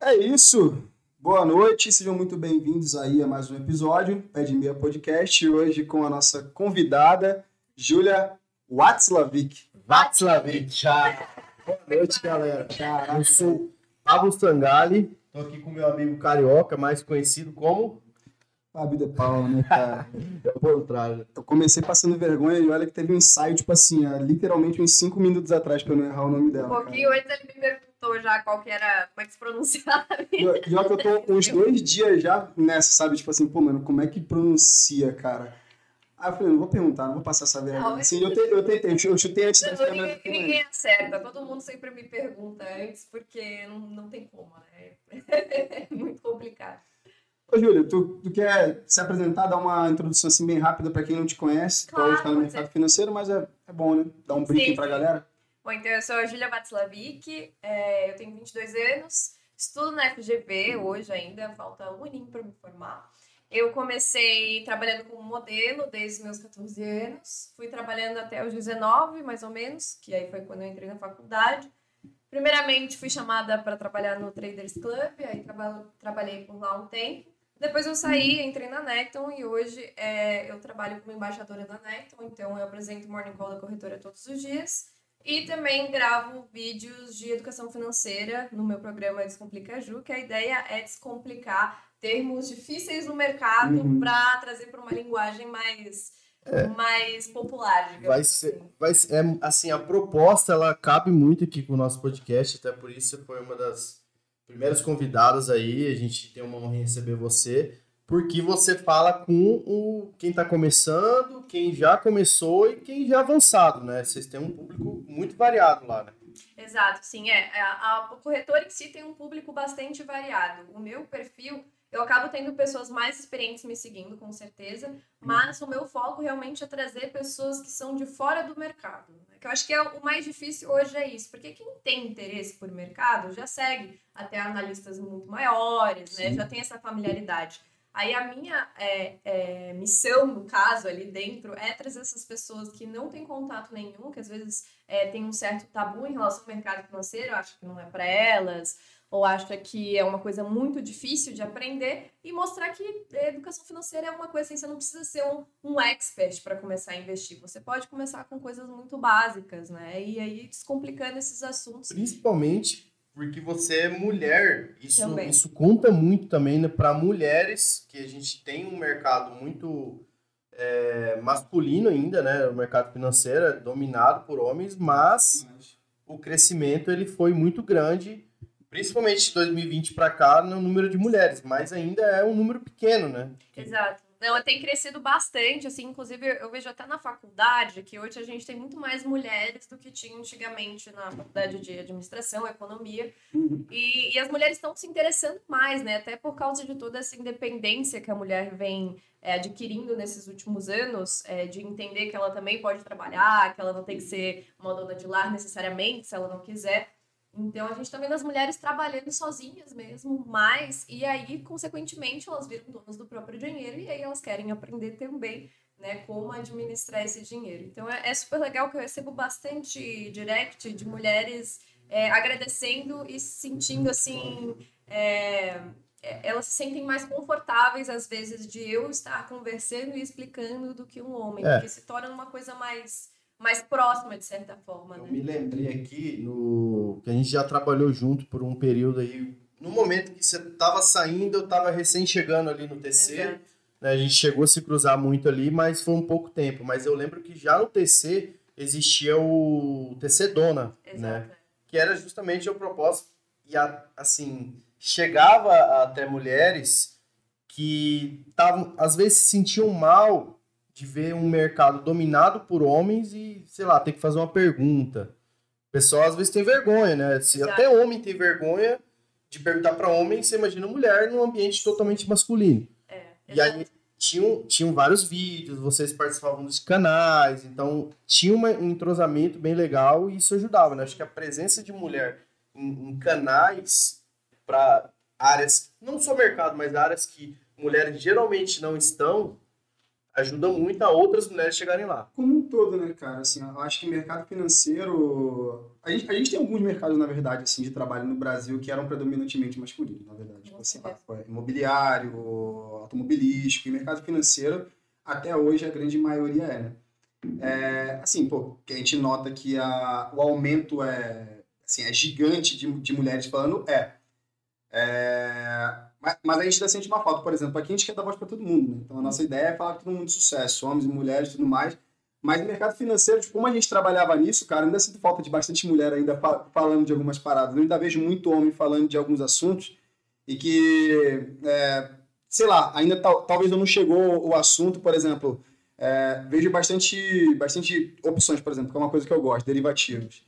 É isso. Boa noite, sejam muito bem-vindos aí a mais um episódio Pé de Meia Podcast. Hoje com a nossa convidada, Júlia Watzlawick. Watzlawick. Boa noite, galera. Caraca, eu sou Pablo Sangali, tô aqui com meu amigo Carioca, mais conhecido como Fábio de Paula, né, cara? é o contrário. Eu comecei passando vergonha e olha que teve um ensaio, tipo assim, literalmente uns 5 minutos atrás pra eu não errar o nome dela. Um pouquinho antes ele me perguntou já qual que era, como é que se pronunciava. E olha que eu tô uns dois dias já nessa, sabe? Tipo assim, pô, mano, como é que pronuncia, cara? Aí eu falei, não vou perguntar, não vou passar essa vergonha. Assim, eu, te, eu tentei, eu chutei antes da câmera. ninguém, ninguém acerta, todo mundo sempre me pergunta antes, porque não, não tem como, né? É muito complicado. Ô, Júlia, tu, tu quer se apresentar, dar uma introdução assim bem rápida pra quem não te conhece? Claro, hoje tá no pode mercado ser. financeiro, mas é, é bom, né? Dar um briefing pra sim. galera. Bom, então eu sou a Julia Watzlawick, é, eu tenho 22 anos, estudo na FGV hoje ainda, falta um aninho para me formar. Eu comecei trabalhando como modelo desde meus 14 anos, fui trabalhando até os 19, mais ou menos, que aí foi quando eu entrei na faculdade. Primeiramente fui chamada para trabalhar no Traders Club, aí traba- trabalhei por lá um tempo. Depois eu saí, entrei na Necton e hoje é, eu trabalho como embaixadora da Necton, então eu apresento o Morning Call da corretora todos os dias. E também gravo vídeos de educação financeira no meu programa Descomplica Ju, que a ideia é descomplicar termos difíceis no mercado Uhum. para trazer para uma linguagem mais, mais popular, digamos Vai assim. ser, vai ser, é, assim, a proposta, ela cabe muito aqui com o nosso podcast, até por isso foi uma das primeiras convidadas aí, a gente tem uma honra em receber você, porque você fala com o, quem está começando, quem já começou e quem já avançado, né? Vocês têm um público muito variado lá, né? Exato, sim, é. A, a corretora em si tem um público bastante variado. O meu perfil, eu acabo tendo pessoas mais experientes me seguindo, com certeza, mas o meu foco realmente é trazer pessoas que são de fora do mercado. né? Que eu acho que é o mais difícil hoje é isso, porque quem tem interesse por mercado já segue até analistas muito maiores, né? Sim. Já tem essa familiaridade. Aí a minha é, é, missão, no caso, ali dentro, é trazer essas pessoas que não têm contato nenhum, que às vezes é, tem um certo tabu em relação ao mercado financeiro, acho que não é para elas, ou acha que é uma coisa muito difícil de aprender, e mostrar que educação financeira é uma coisa assim, você não precisa ser um, um expert para começar a investir. Você pode começar com coisas muito básicas, né? E aí descomplicando esses assuntos. Principalmente porque você é mulher. Isso, Também. isso conta muito também né, para mulheres, que a gente tem um mercado muito é, masculino ainda, né? O mercado financeiro é dominado por homens, mas o crescimento ele foi muito grande, principalmente de 2020 para cá, no número de mulheres, mas ainda é um número pequeno, né? Exato. Não, tem crescido bastante, assim, inclusive eu vejo até na faculdade que hoje a gente tem muito mais mulheres do que tinha antigamente na faculdade de administração, economia. Uhum. E, e as mulheres estão se interessando mais, né? Até por causa de toda essa independência que a mulher vem é, adquirindo nesses últimos anos, é, de entender que ela também pode trabalhar, que ela não tem que ser uma dona de lar necessariamente, se ela não quiser. Então a gente tá vendo as mulheres trabalhando sozinhas mesmo, mais, e aí, consequentemente, elas viram donas do próprio dinheiro e aí elas querem aprender também, né, como administrar esse dinheiro. Então é, é super legal que eu recebo bastante direct de mulheres é, agradecendo e se sentindo assim. é, é, elas se sentem mais confortáveis, às vezes, de eu estar conversando e explicando do que um homem, É. porque se torna uma coisa mais, mais próxima, de certa forma, Eu né? me lembrei aqui no que a gente já trabalhou junto por um período aí. No momento que você estava saindo, eu estava recém chegando ali no TC. Exato. né, a gente chegou a se cruzar muito ali, mas foi um pouco tempo. Mas eu lembro que já no TC existia o TC Dona, né? Exato. Que era justamente o propósito. E a- assim, chegava até mulheres que estavam, às vezes, se sentiam mal de ver um mercado dominado por homens e, sei lá, ter que fazer uma pergunta. O pessoal às vezes tem vergonha, né? Se Exato. até homem tem vergonha de perguntar para homem, você imagina mulher num ambiente totalmente masculino. É, E aí tinham, tinham vários vídeos, vocês participavam dos canais, então tinha uma- um entrosamento bem legal e isso ajudava, né? Acho que a presença de mulher em, em canais para áreas, não só mercado, mas áreas que mulheres geralmente não estão, ajuda muito a outras mulheres chegarem lá. Como um todo, né, cara? Assim, eu acho que mercado financeiro. A gente, a gente tem alguns mercados, na verdade, assim, de trabalho no Brasil que eram predominantemente masculinos, na verdade. Tipo, assim, imobiliário, automobilístico e mercado financeiro, até hoje a grande maioria é, né? É, assim, pô, que a gente nota que a, o aumento é, assim, é gigante de, de mulheres falando, é. é mas, mas a gente ainda sente uma falta, por exemplo, aqui a gente quer dar voz para todo mundo, né? Então a nossa ideia é falar que todo mundo de sucesso, homens e mulheres e tudo mais. Mas no mercado financeiro, tipo, como a gente trabalhava nisso, cara, ainda sinto falta de bastante mulher ainda falando de algumas paradas. Eu ainda vejo muito homem falando de alguns assuntos e que, é, sei lá, ainda tal, talvez não chegou o assunto, por exemplo, é, vejo bastante, bastante opções, por exemplo, que é uma coisa que eu gosto, derivativos.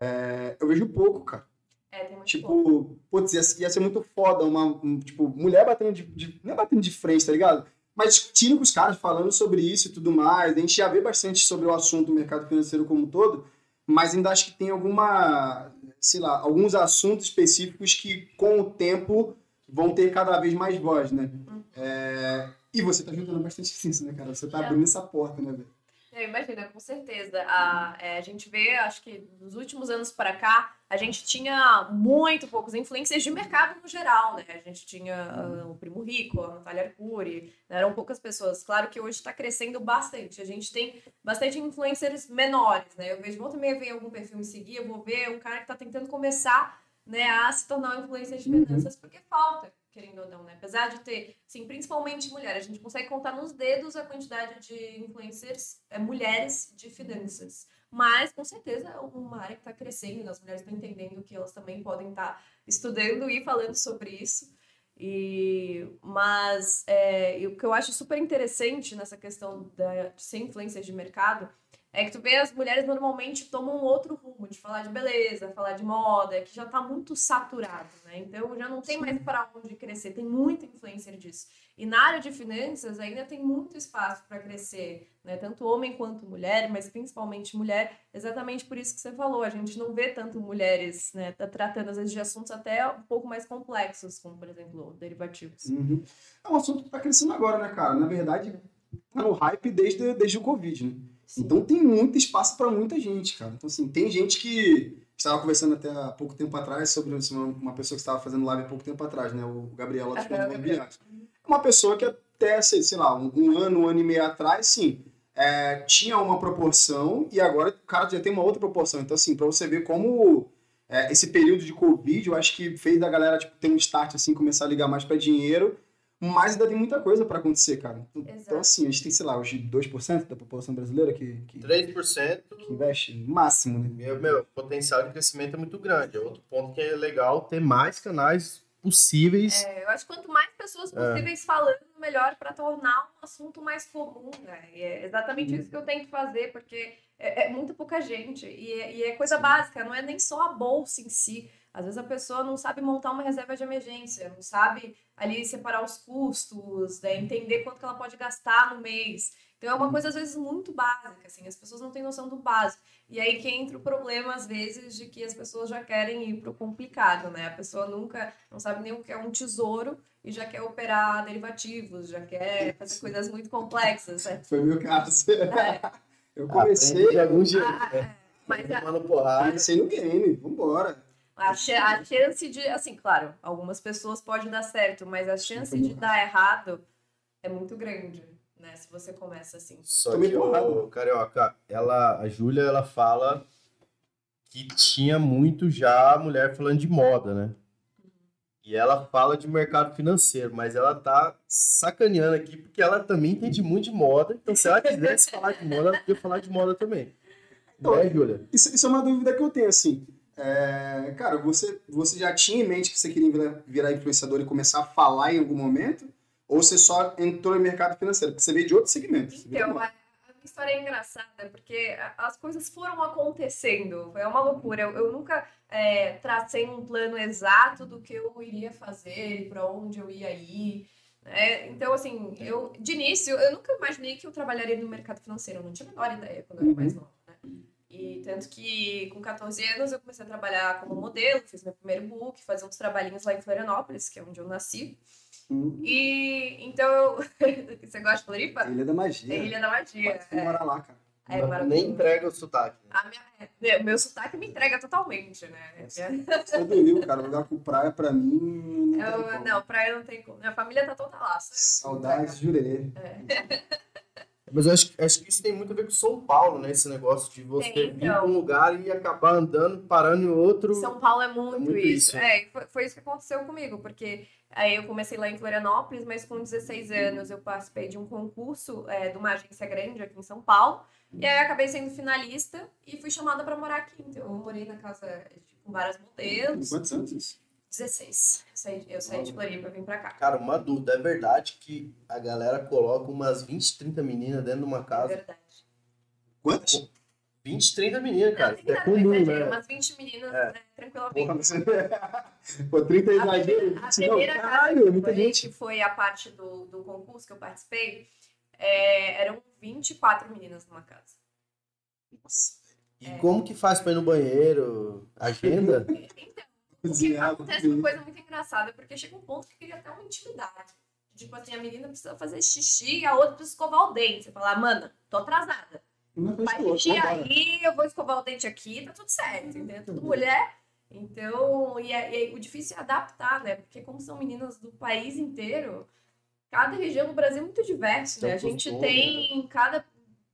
É, eu vejo pouco, cara. É, tem muito Tipo, pouco. putz, ia, ia ser muito foda uma, um, tipo, mulher batendo de, de- Não é batendo de frente, tá ligado? Mas discutindo com os caras, falando sobre isso e tudo mais. A gente já vê bastante sobre o assunto do mercado financeiro como um todo, mas ainda acho que tem alguma, sei lá, alguns assuntos específicos que com o tempo vão ter cada vez mais voz, né? É, E você tá ajudando bastante nisso, né, cara? Você tá É. abrindo essa porta, né, velho? Eu imagino, com certeza. A, é, a gente vê, acho que nos últimos anos para cá, a gente tinha muito poucos influencers de mercado no geral, né? A gente tinha ah, o Primo Rico, a Natália Arcuri, né? eram poucas pessoas. Claro que hoje está crescendo bastante. A gente tem bastante influencers menores, né? Eu vejo, volta e meia, vem algum perfil me seguir, eu vou ver um cara que está tentando começar né, a se tornar um influencer de Uhum. finanças, porque falta, querendo ou não, né? Apesar de ter, sim, principalmente mulher, a gente consegue contar nos dedos a quantidade de influencers, é, mulheres de finanças. Mas, com certeza, é uma área que está crescendo, as mulheres estão entendendo que elas também podem estar estudando e falando sobre isso. E, mas é, o que eu acho super interessante nessa questão da, de ser influencer de mercado é que tu vê as mulheres normalmente tomam outro rumo, de falar de beleza, falar de moda, que já tá muito saturado, né? Então já não tem mais para onde crescer, tem muita influencer disso. E na área de finanças ainda tem muito espaço para crescer, né? Tanto homem quanto mulher, mas principalmente mulher, exatamente por isso que você falou. A gente não vê tanto mulheres, né, tá tratando às vezes de assuntos até um pouco mais complexos, como por exemplo, derivativos. Uhum. É um assunto que tá crescendo agora, né, cara? Na verdade, tá no hype desde, desde o Covid, né? Sim. Então tem muito espaço para muita gente, cara. Então, assim, tem gente que. Estava conversando até há pouco tempo atrás sobre uma, pessoa que estava fazendo live há pouco tempo atrás, né? O Gabriel. Imobiliários. É uma pessoa que até, sei, sei lá, um, um ano, um ano e meio atrás, sim, é, tinha uma proporção e agora o cara já tem uma outra proporção. Então, assim, para você ver como é, esse período de Covid, eu acho que fez a galera tipo, ter um start, assim, começar a ligar mais para dinheiro. Mas ainda tem muita coisa para acontecer, cara. Então, Exato. assim, a gente tem, sei lá, hoje 2% da população brasileira que, que, 3%, que investe no máximo, né? meu, meu, o potencial de crescimento é muito grande. É outro ponto que é legal ter mais canais possíveis. É, eu acho que quanto mais pessoas possíveis falando, melhor para tornar um assunto mais comum, né? E é exatamente Uhum. isso que eu tento fazer, porque é, é muito pouca gente. E é, e é coisa básica, não é nem só a bolsa em si. Às vezes a pessoa não sabe montar uma reserva de emergência, não sabe ali separar os custos, né? entender quanto que ela pode gastar no mês. Então é uma coisa, às vezes, muito básica, assim, as pessoas não têm noção do básico. E aí que entra o problema, às vezes, de que as pessoas já querem ir pro complicado, né? A pessoa nunca, não sabe nem o que é um tesouro e já quer operar derivativos, já quer fazer coisas muito complexas, né? Foi o meu caso. É, Eu comecei, de algum jeito. ah, é. Mas a, Tomando porrada. comecei no game, vambora. A, cha- a chance de, assim, claro, algumas pessoas pode dar certo, mas a chance de dar errado é muito grande, né? Se você começa assim. Só que, o Carioca, ela, a Júlia, ela fala que tinha muito já mulher falando de moda, né? E ela fala de mercado financeiro, mas ela tá sacaneando aqui porque ela também entende muito de moda. Então, se ela quisesse falar de moda, ela podia falar de moda também. Né, Júlia? Isso, isso é uma dúvida que eu tenho, assim. É, cara, você, você já tinha em mente que você queria virar, virar influenciador e começar a falar em algum momento? Ou você só entrou no mercado financeiro? Porque você veio de outro segmento. Então, a, a minha história é engraçada, porque as coisas foram acontecendo. Foi uma loucura. Eu, eu nunca é, tracei um plano exato do que eu iria fazer, para onde eu ia ir. né? Então, assim, eu de início, eu nunca imaginei que eu trabalharia no mercado financeiro. Eu não tinha a menor ideia quando eu era mais nova. Né? E tanto que com 14 anos eu comecei a trabalhar como modelo, fiz meu primeiro book, fazer uns trabalhinhos lá em Florianópolis, que é onde eu nasci. Hum. E então, você gosta de Floripa? Ilha da Magia. É Ilha da Magia. Pode é. morar lá, cara. É, nem entrega o sotaque. né? A minha, é, meu sotaque me entrega totalmente, né? Sou do Rio, cara. Lugar com praia, pra mim. Não, Eu, não, praia não tem como. Minha família tá toda lá. eu. Saudades, jurei. Mas eu acho, acho que isso tem muito a ver com São Paulo, né? Esse negócio de você Tem, vir então. pra um lugar e acabar andando, parando em outro. São Paulo é muito, muito isso. isso. É, e foi, foi isso que aconteceu comigo, porque aí eu comecei lá em Florianópolis, mas com 16 anos eu participei de um concurso é, de uma agência grande aqui em São Paulo. E aí eu acabei sendo finalista e fui chamada pra morar aqui. Então eu morei na casa com várias modelos. Quantos anos isso? 16. Eu saí, eu saí de Floripa e vim pra cá. Cara, uma dúvida. É verdade que a galera coloca umas 20, 30 meninas dentro de uma É casa? verdade. Quantos? 20, 30 meninas, Não, cara. Isso é comum, né? Umas 20 meninas, É. né, tranquilamente. Pô, 30 A exagero. primeira, a Não, primeira casa caralho, que é muita gente. que foi a parte do, do concurso que eu participei, é, eram 24 meninas numa casa. Nossa, E É. como que faz pra ir no banheiro? Agenda? O que cozinhado. acontece uma coisa muito engraçada, porque chega um ponto que queria até uma intimidade. Tipo assim, a menina precisa fazer xixi e a outra precisa escovar o dente. Você fala, mana, tô atrasada. Outro, xixi aí, eu vou escovar o dente aqui, tá tudo certo, entendeu? Tudo mulher. Então, e, é- e aí o difícil é adaptar, né? Porque como são meninas do país inteiro, cada região do Brasil é muito diverso, né? A gente tem, cada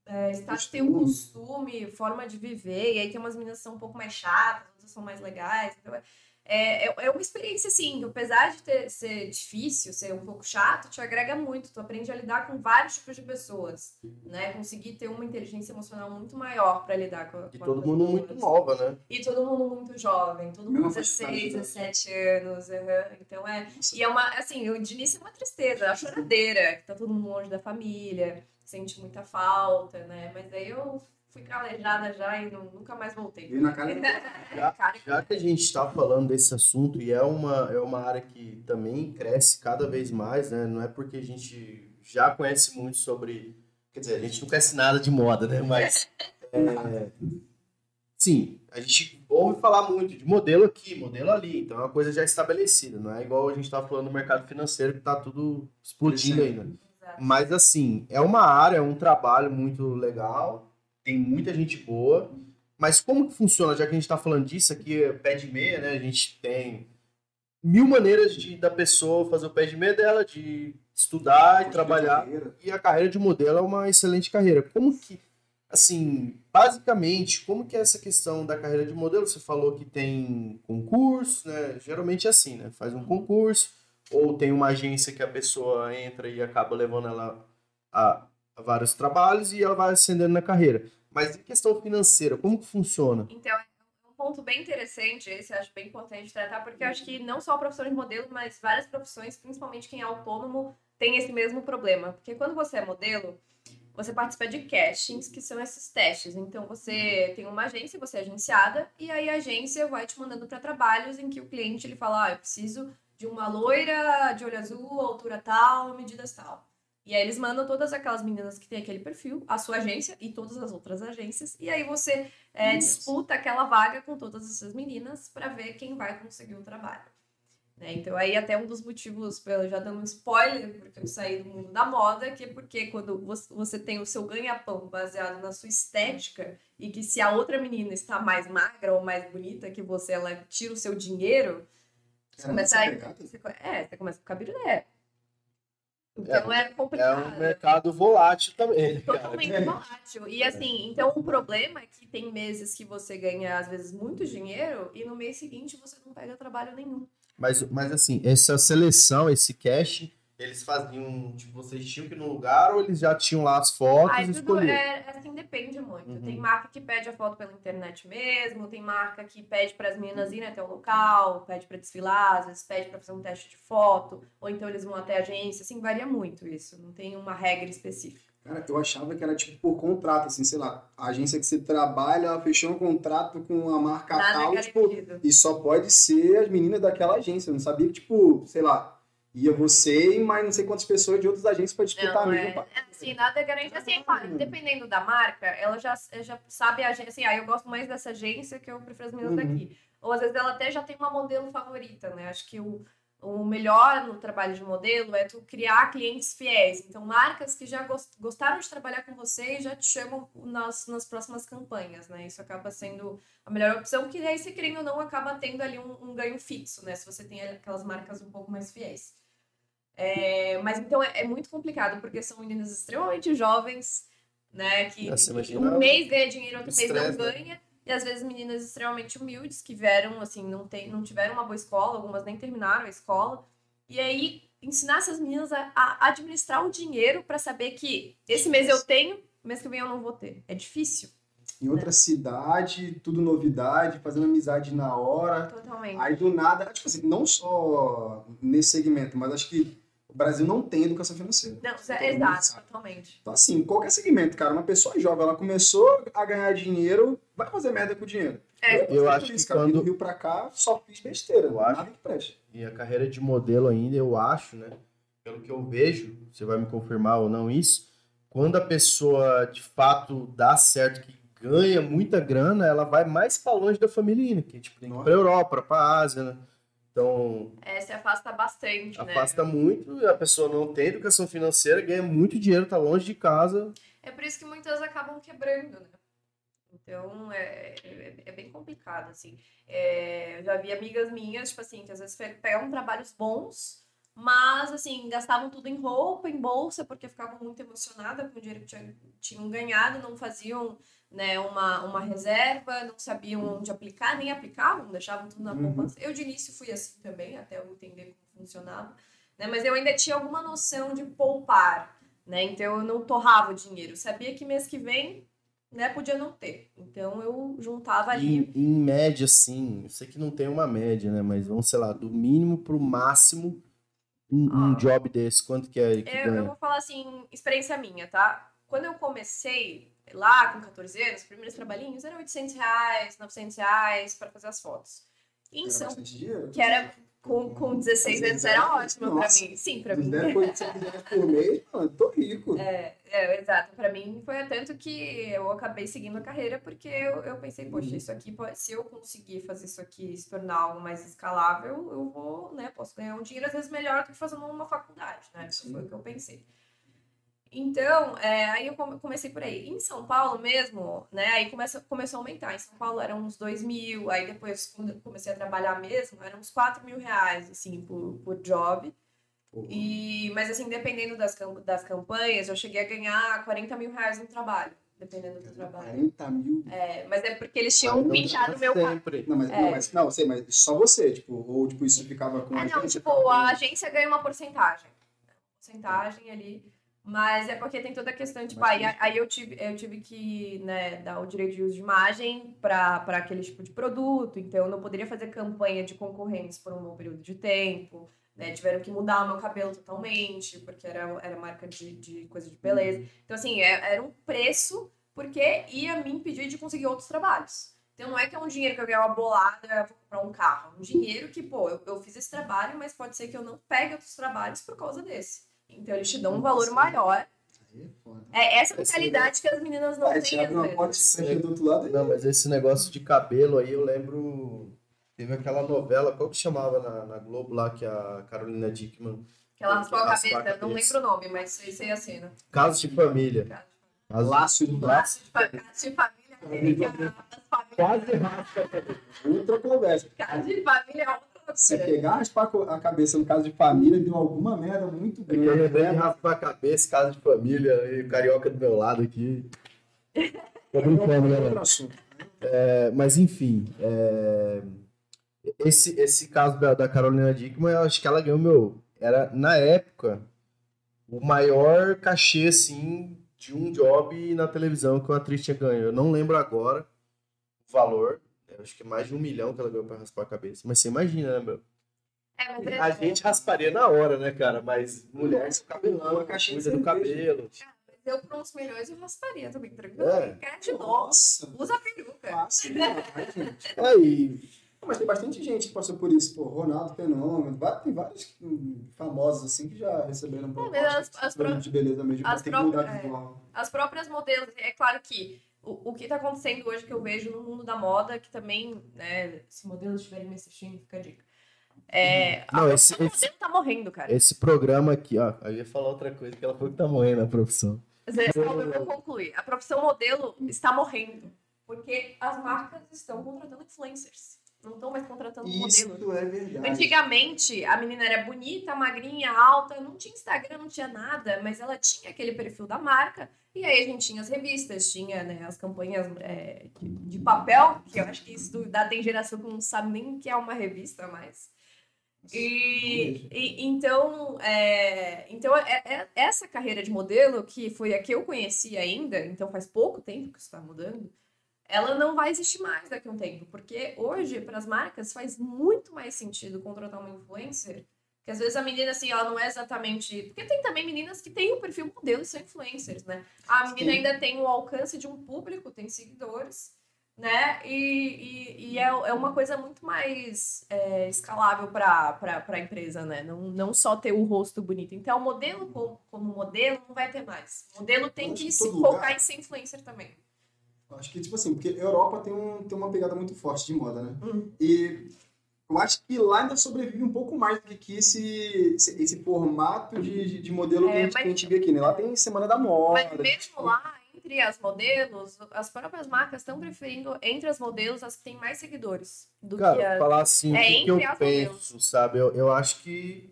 é, estado tem um Costume. costume, forma de viver, e aí tem umas meninas que são um pouco mais chatas, outras são mais legais, então é, é, é uma experiência, assim, que apesar de ter, ser difícil, ser um pouco chato, te agrega muito, tu aprende a lidar com vários tipos de pessoas, né? Conseguir ter uma inteligência emocional muito maior para lidar com, E com todo as mundo pessoas. muito nova, né? E todo mundo muito jovem, todo mundo Mesma 16, faixa de 17 anos. aham. Então é. E é uma, assim, de início é uma tristeza, a choradeira, que tá todo mundo longe da família, sente muita falta, né? Mas aí eu fui calejada já e não- nunca mais voltei. Veio na cara. Já, já que a gente está falando desse assunto e é uma, é uma área que também cresce cada vez mais, né? Não é porque a gente já conhece muito sobre. Quer dizer, a gente não conhece nada de moda, né? Mas. é, sim, a gente ouve falar muito de modelo aqui, modelo ali. Então é uma coisa já estabelecida. Não é igual a gente estava falando no mercado financeiro que está tudo explodindo ainda. Mas assim, é uma área, é um trabalho muito legal, tem muita gente boa. Mas como que funciona, já que a gente está falando disso aqui, é pé de meia, né? A gente tem mil maneiras de da pessoa fazer o pé de meia dela, de estudar e trabalhar. E a carreira de modelo é uma excelente carreira. Como que, assim, basicamente, como que é essa questão da carreira de modelo? Você falou que tem concurso, né? Geralmente é assim, né? Faz um concurso, ou tem uma agência que a pessoa entra e acaba levando ela a, vários trabalhos e ela vai ascendendo na carreira. Mas em questão financeira, como que funciona? Então, é um ponto bem interessante, esse eu acho bem importante tratar, porque eu acho que não só a profissão de modelo, mas várias profissões, principalmente quem é autônomo, tem esse mesmo problema. Porque quando você é modelo, você participa de castings, que são esses testes. Então, você tem uma agência, você é agenciada, e aí a agência vai te mandando para trabalhos em que o cliente ele fala: ah, eu preciso de uma loira de olho azul, altura tal, medidas tal. E aí eles mandam todas aquelas meninas que têm aquele perfil, a sua agência e todas as outras agências, e aí você é, disputa aquela vaga com todas essas meninas para ver quem vai conseguir o trabalho. Né? Então, aí até um dos motivos, já dando um spoiler, porque eu saí do mundo da moda, que é porque quando você- tem o seu ganha-pão baseado na sua estética, e que se a outra menina está mais magra ou mais bonita que você, ela tira o seu dinheiro, você Cara, começa a... Você, é, você começa a ficar bilé. Então é, É complicado. um mercado volátil também, né, cara? Totalmente volátil. E assim, então o problema é que tem meses que você ganha, às vezes, muito dinheiro e no mês seguinte você não pega trabalho nenhum. Mas, mas assim, essa seleção, esse cash, eles faziam, tipo, vocês tinham que ir no lugar ou eles já tinham lá as fotos Aí e tudo escolhiam? é, assim, depende muito. Uhum. Tem marca que pede a foto pela internet mesmo, tem marca que pede para as meninas irem até o local, pede para desfilar, às vezes pede para fazer um teste de foto, ou então eles vão até a agência, assim, varia muito isso. Não tem uma regra específica. Cara, eu achava que era tipo por contrato, assim, sei lá. A agência que você trabalha, ela fechou um contrato com a marca Nada tal, tipo, garantido. e só pode ser as meninas daquela agência. Eu não sabia que, tipo, sei lá, ia você e mais não sei quantas pessoas de outras agências para disputar Não, a é, mesma é, assim, nada é garantido. Assim, claro, dependendo da marca, ela já, já sabe a agência. Assim, ah, eu gosto mais dessa agência que eu prefiro as meninas Uhum. daqui. Ou às vezes ela até já tem uma modelo favorita, né? Acho que o, o melhor no trabalho de modelo é tu criar clientes fiéis. Então, marcas que já gos- gostaram de trabalhar com você e já te chamam nas, nas próximas campanhas, né? Isso acaba sendo a melhor opção, que aí, se querendo ou não, acaba tendo ali um, um ganho fixo, né? Se você tem aquelas marcas um pouco mais fiéis. É, mas então é, é muito complicado, porque são meninas extremamente jovens, né? Que, você que um mês ganha dinheiro, outro mês não né? ganha. E às vezes meninas extremamente humildes que vieram, assim, não, tem, não tiveram uma boa escola, algumas nem terminaram a escola. E aí, ensinar essas meninas a, a administrar o dinheiro para saber que esse mês eu tenho, mês que vem eu não vou ter. É difícil, Em outra cidade, tudo novidade, fazendo amizade na hora. totalmente. Aí do nada, tipo assim, não só nesse segmento, mas acho que o Brasil não tem educação financeira. Não, mundo exato, totalmente. Então, assim, qualquer segmento, cara, uma pessoa jovem, ela começou a ganhar dinheiro, vai fazer merda com o dinheiro. É, Eu fiz acho que isso, cara, quando- do Rio pra cá, só fiz besteira, Eu acho- nada que preste. E a carreira de modelo ainda, eu acho, né? Pelo que eu vejo, você vai me confirmar ou não isso, quando a pessoa de fato dá certo, que ganha muita grana, ela vai mais pra longe da família que tipo, tem que ir pra Europa, pra Ásia, né? Então, é, se afasta bastante, né? afasta muito, a pessoa não tem educação financeira, ganha muito dinheiro, tá longe de casa. É por isso que muitas acabam quebrando, né? Então, é, é, é bem complicado, assim. É, eu já vi amigas minhas, tipo assim, que às vezes pe- pegavam trabalhos bons, mas, assim, gastavam tudo em roupa, em bolsa, porque ficavam muito emocionadas com o dinheiro que tinham, tinham ganhado, não faziam, né, uma, uma reserva, não sabiam onde aplicar, nem aplicavam, deixavam tudo na Uhum. poupança. Eu, de início, fui assim também, até eu entender como funcionava, né? Mas eu ainda tinha alguma noção de poupar, né? Então eu não torrava o dinheiro. Eu sabia que mês que vem, né, podia não ter. Então eu juntava ali. Em, em média, sim, eu sei que não tem uma média, né? Mas vamos, sei lá, do mínimo pro máximo, um, um Ah. job desse, quanto que é que Eu, eu vou falar assim, experiência minha, tá? Quando eu comecei lá com 14 anos, os primeiros trabalhinhos eram 800 reais, 900 reais para fazer as fotos. Em Era São dinheiro. que era com, com 16 anos era ótimo Nossa. mim. Sim, Se mim. der coisa de 100 reais por mês, mano, tô rico. É, é, exato. Pra mim foi tanto que eu acabei seguindo a carreira porque eu, eu pensei, poxa, Uhum. isso aqui, se eu conseguir fazer isso aqui se tornar algo mais escalável, eu vou, né, posso ganhar um dinheiro às vezes melhor do que fazendo uma faculdade, né? Isso foi o que eu pensei. Então, é, aí eu come- comecei por aí. Em São Paulo mesmo, né, aí começa, começou a aumentar. Em São Paulo eram uns 2 mil, aí depois, quando eu comecei a trabalhar mesmo, eram uns 4 mil reais, assim, por, por job. Pô, E, mas assim, dependendo das, cam- das campanhas, eu cheguei a ganhar 40 mil reais no trabalho, dependendo do trabalho. 40 mil. É, mas é porque eles tinham Não pintado dá meu carro. sempre. Não, mas, É. não, mas não, sei, mas só você, tipo, ou tipo, isso ficava com Ah, a não, tipo, a agência ganha uma porcentagem. Porcentagem ali. Mas é porque tem toda a questão, tipo, aí, aí eu, tive, eu tive que né, dar o direito de uso de imagem para aquele tipo de produto, então eu não poderia fazer campanha de concorrentes por um bom período de tempo, né? Tiveram que mudar o meu cabelo totalmente, porque era, era marca de, de coisa de beleza. Então, assim, é- era um preço porque ia me impedir de conseguir outros trabalhos. Então, não é que é um dinheiro que eu ganhava bolada, vou comprar um carro. É um dinheiro que, pô, eu, eu fiz esse trabalho, mas pode ser que eu não pegue outros trabalhos por causa desse. Então, eles te dão um valor maior. Aí é foda. É essa mentalidade que as meninas não têm, abre uma fecha do outro lado. aí- Não, mas esse negócio de cabelo aí, eu lembro. Teve aquela novela, qual que chamava na, na Globo lá, que a Carolina Dickman. Que ela raspou a cabeça, não lembro o nome, mas sei, a cena. Casos de família. Laço de braço. Laço de, fa- caso de família, famílias- Quase raspa. Outra conversa. caso de família é outra Se coisa. pegar, raspar a cabeça no caso de família, deu alguma merda muito Eu grande. lembrei de né? raspar a cabeça, casa de família, e o carioca do meu lado aqui. Tô brincando, né, Outro mano? assunto. É, mas enfim, é, esse, esse caso da, da Carolina Dickman, eu acho que ela ganhou meu. Era, na época, o maior cachê, assim, de um job na televisão que uma atriz tinha ganho. Eu não lembro agora o valor. Acho que é mais de um milhão que ela ganhou pra raspar a cabeça. Mas você imagina, né, meu? É, mas é- A gente rasparia na hora, né, cara? Mas mulher com cabelão, Uma caixinha do cabelo. Eu, por uns milhões, eu rasparia também, tranquilo. É. Quer de novo. Nossa, Usa a peruca. fácil demais, gente. É, e Mas tem bastante gente que passou por isso, pô, Ronaldo Fenômeno, tem vários hum, famosos assim que já receberam É, propostas as- as pra pró- de beleza mesmo, as próprias- de visual. As próprias modelos, é claro que o, o que tá acontecendo hoje que eu vejo no mundo da moda, que também, né, se modelos estiverem me assistindo, fica a dica. É, a Não, profissão esse- esse- modelo tá morrendo, cara. Esse programa aqui, ó. Eu ia falar outra coisa, que ela falou que tá morrendo a profissão. Zé, calma, eu vou concluir. A profissão modelo está morrendo. Porque as marcas estão contratando influencers. Não estão mais contratando modelos. Isso é verdade. Antigamente, a menina era bonita, magrinha, alta, não tinha Instagram, não tinha nada, mas ela tinha aquele perfil da marca. E aí a gente tinha as revistas, tinha né, as campanhas é, de, papel, que eu acho que isso da tem geração que não sabe nem o que é uma revista mais. E, e- então, é, então é, é- essa carreira de modelo, que foi a que eu conheci ainda, então faz pouco tempo que isso está mudando, ela não vai existir mais daqui a um tempo, porque hoje, para as marcas, faz muito mais sentido contratar uma influencer, que às vezes a menina, assim, ela não é exatamente... Porque tem também meninas que têm o perfil modelo e são influencers, né? A menina Sim. ainda tem o alcance de um público, tem seguidores, né? E, e, e é, é uma coisa muito mais é, escalável para a empresa, né? Não, não só ter o rosto bonito. Então, o modelo como, como modelo não vai ter mais. O modelo tem que se focar lugar- em ser influencer também. Acho que, tipo assim, porque a Europa tem, um, tem uma pegada muito forte de moda, né? Hum. E eu acho que lá ainda sobrevive um pouco mais do que esse, esse, esse formato de, de, de modelo É, que, a gente, mas- que a gente vê aqui, né? Lá tem Semana da Moda. Mas mesmo lá, entre as modelos, as próprias marcas estão preferindo, entre as modelos, as que têm mais seguidores do que Cara, as... falar assim, É, o que, que eu penso, sabe? Eu, eu acho que.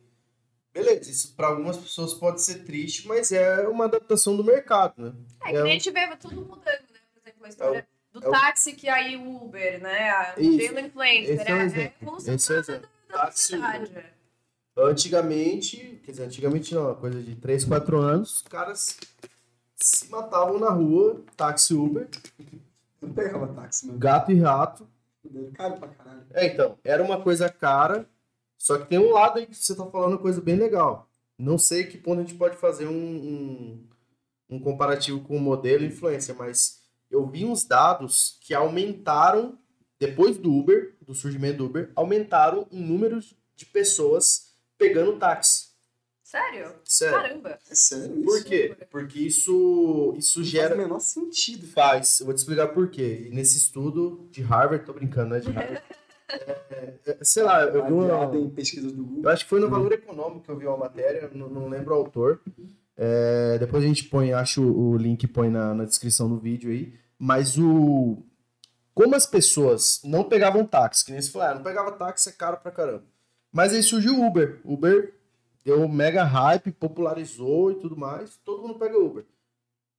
Beleza, isso para algumas pessoas pode ser triste, mas é uma adaptação do mercado, né? É, que é nem um- a gente vê tudo mudando, né? Exemplo, a história do é o- táxi que aí o Uber, né? A Isso. modelo influencer. Esse é um é, é exemplo. a evolução Esse é o da, exemplo. da Táxi sociedade. é. Antigamente, quer dizer, antigamente não, uma coisa de 3, 4 anos, os caras se matavam na rua, táxi Uber, Eu não pegava táxi, mano. gato e rato. Caro pra caralho. É, então, era uma coisa cara, só que tem um lado aí que você tá falando uma coisa bem legal. Não sei que ponto a gente pode fazer um, um, um comparativo com o modelo influência, mas eu vi uns dados que aumentaram, depois do Uber, do surgimento do Uber, aumentaram o número de pessoas pegando táxi. Sério? Sério. Caramba. É sério isso? Por quê? Porque isso, isso Não gera. faz o menor sentido. Faz. Eu vou te explicar por quê. E nesse estudo de Harvard, tô brincando, né? De Harvard. É, é, sei lá, eu vi uma, Baseado em pesquisas do Google. eu acho que foi no Valor Econômico que eu vi uma matéria, não, não lembro o autor. É, depois a gente põe, acho o link põe na, na descrição do vídeo aí. Mas o. Como as pessoas não pegavam táxi, que nem se falou, ah, não pegava táxi, é caro pra caramba. Mas aí surgiu o Uber. Uber deu mega hype, popularizou e tudo mais. Todo mundo pega Uber.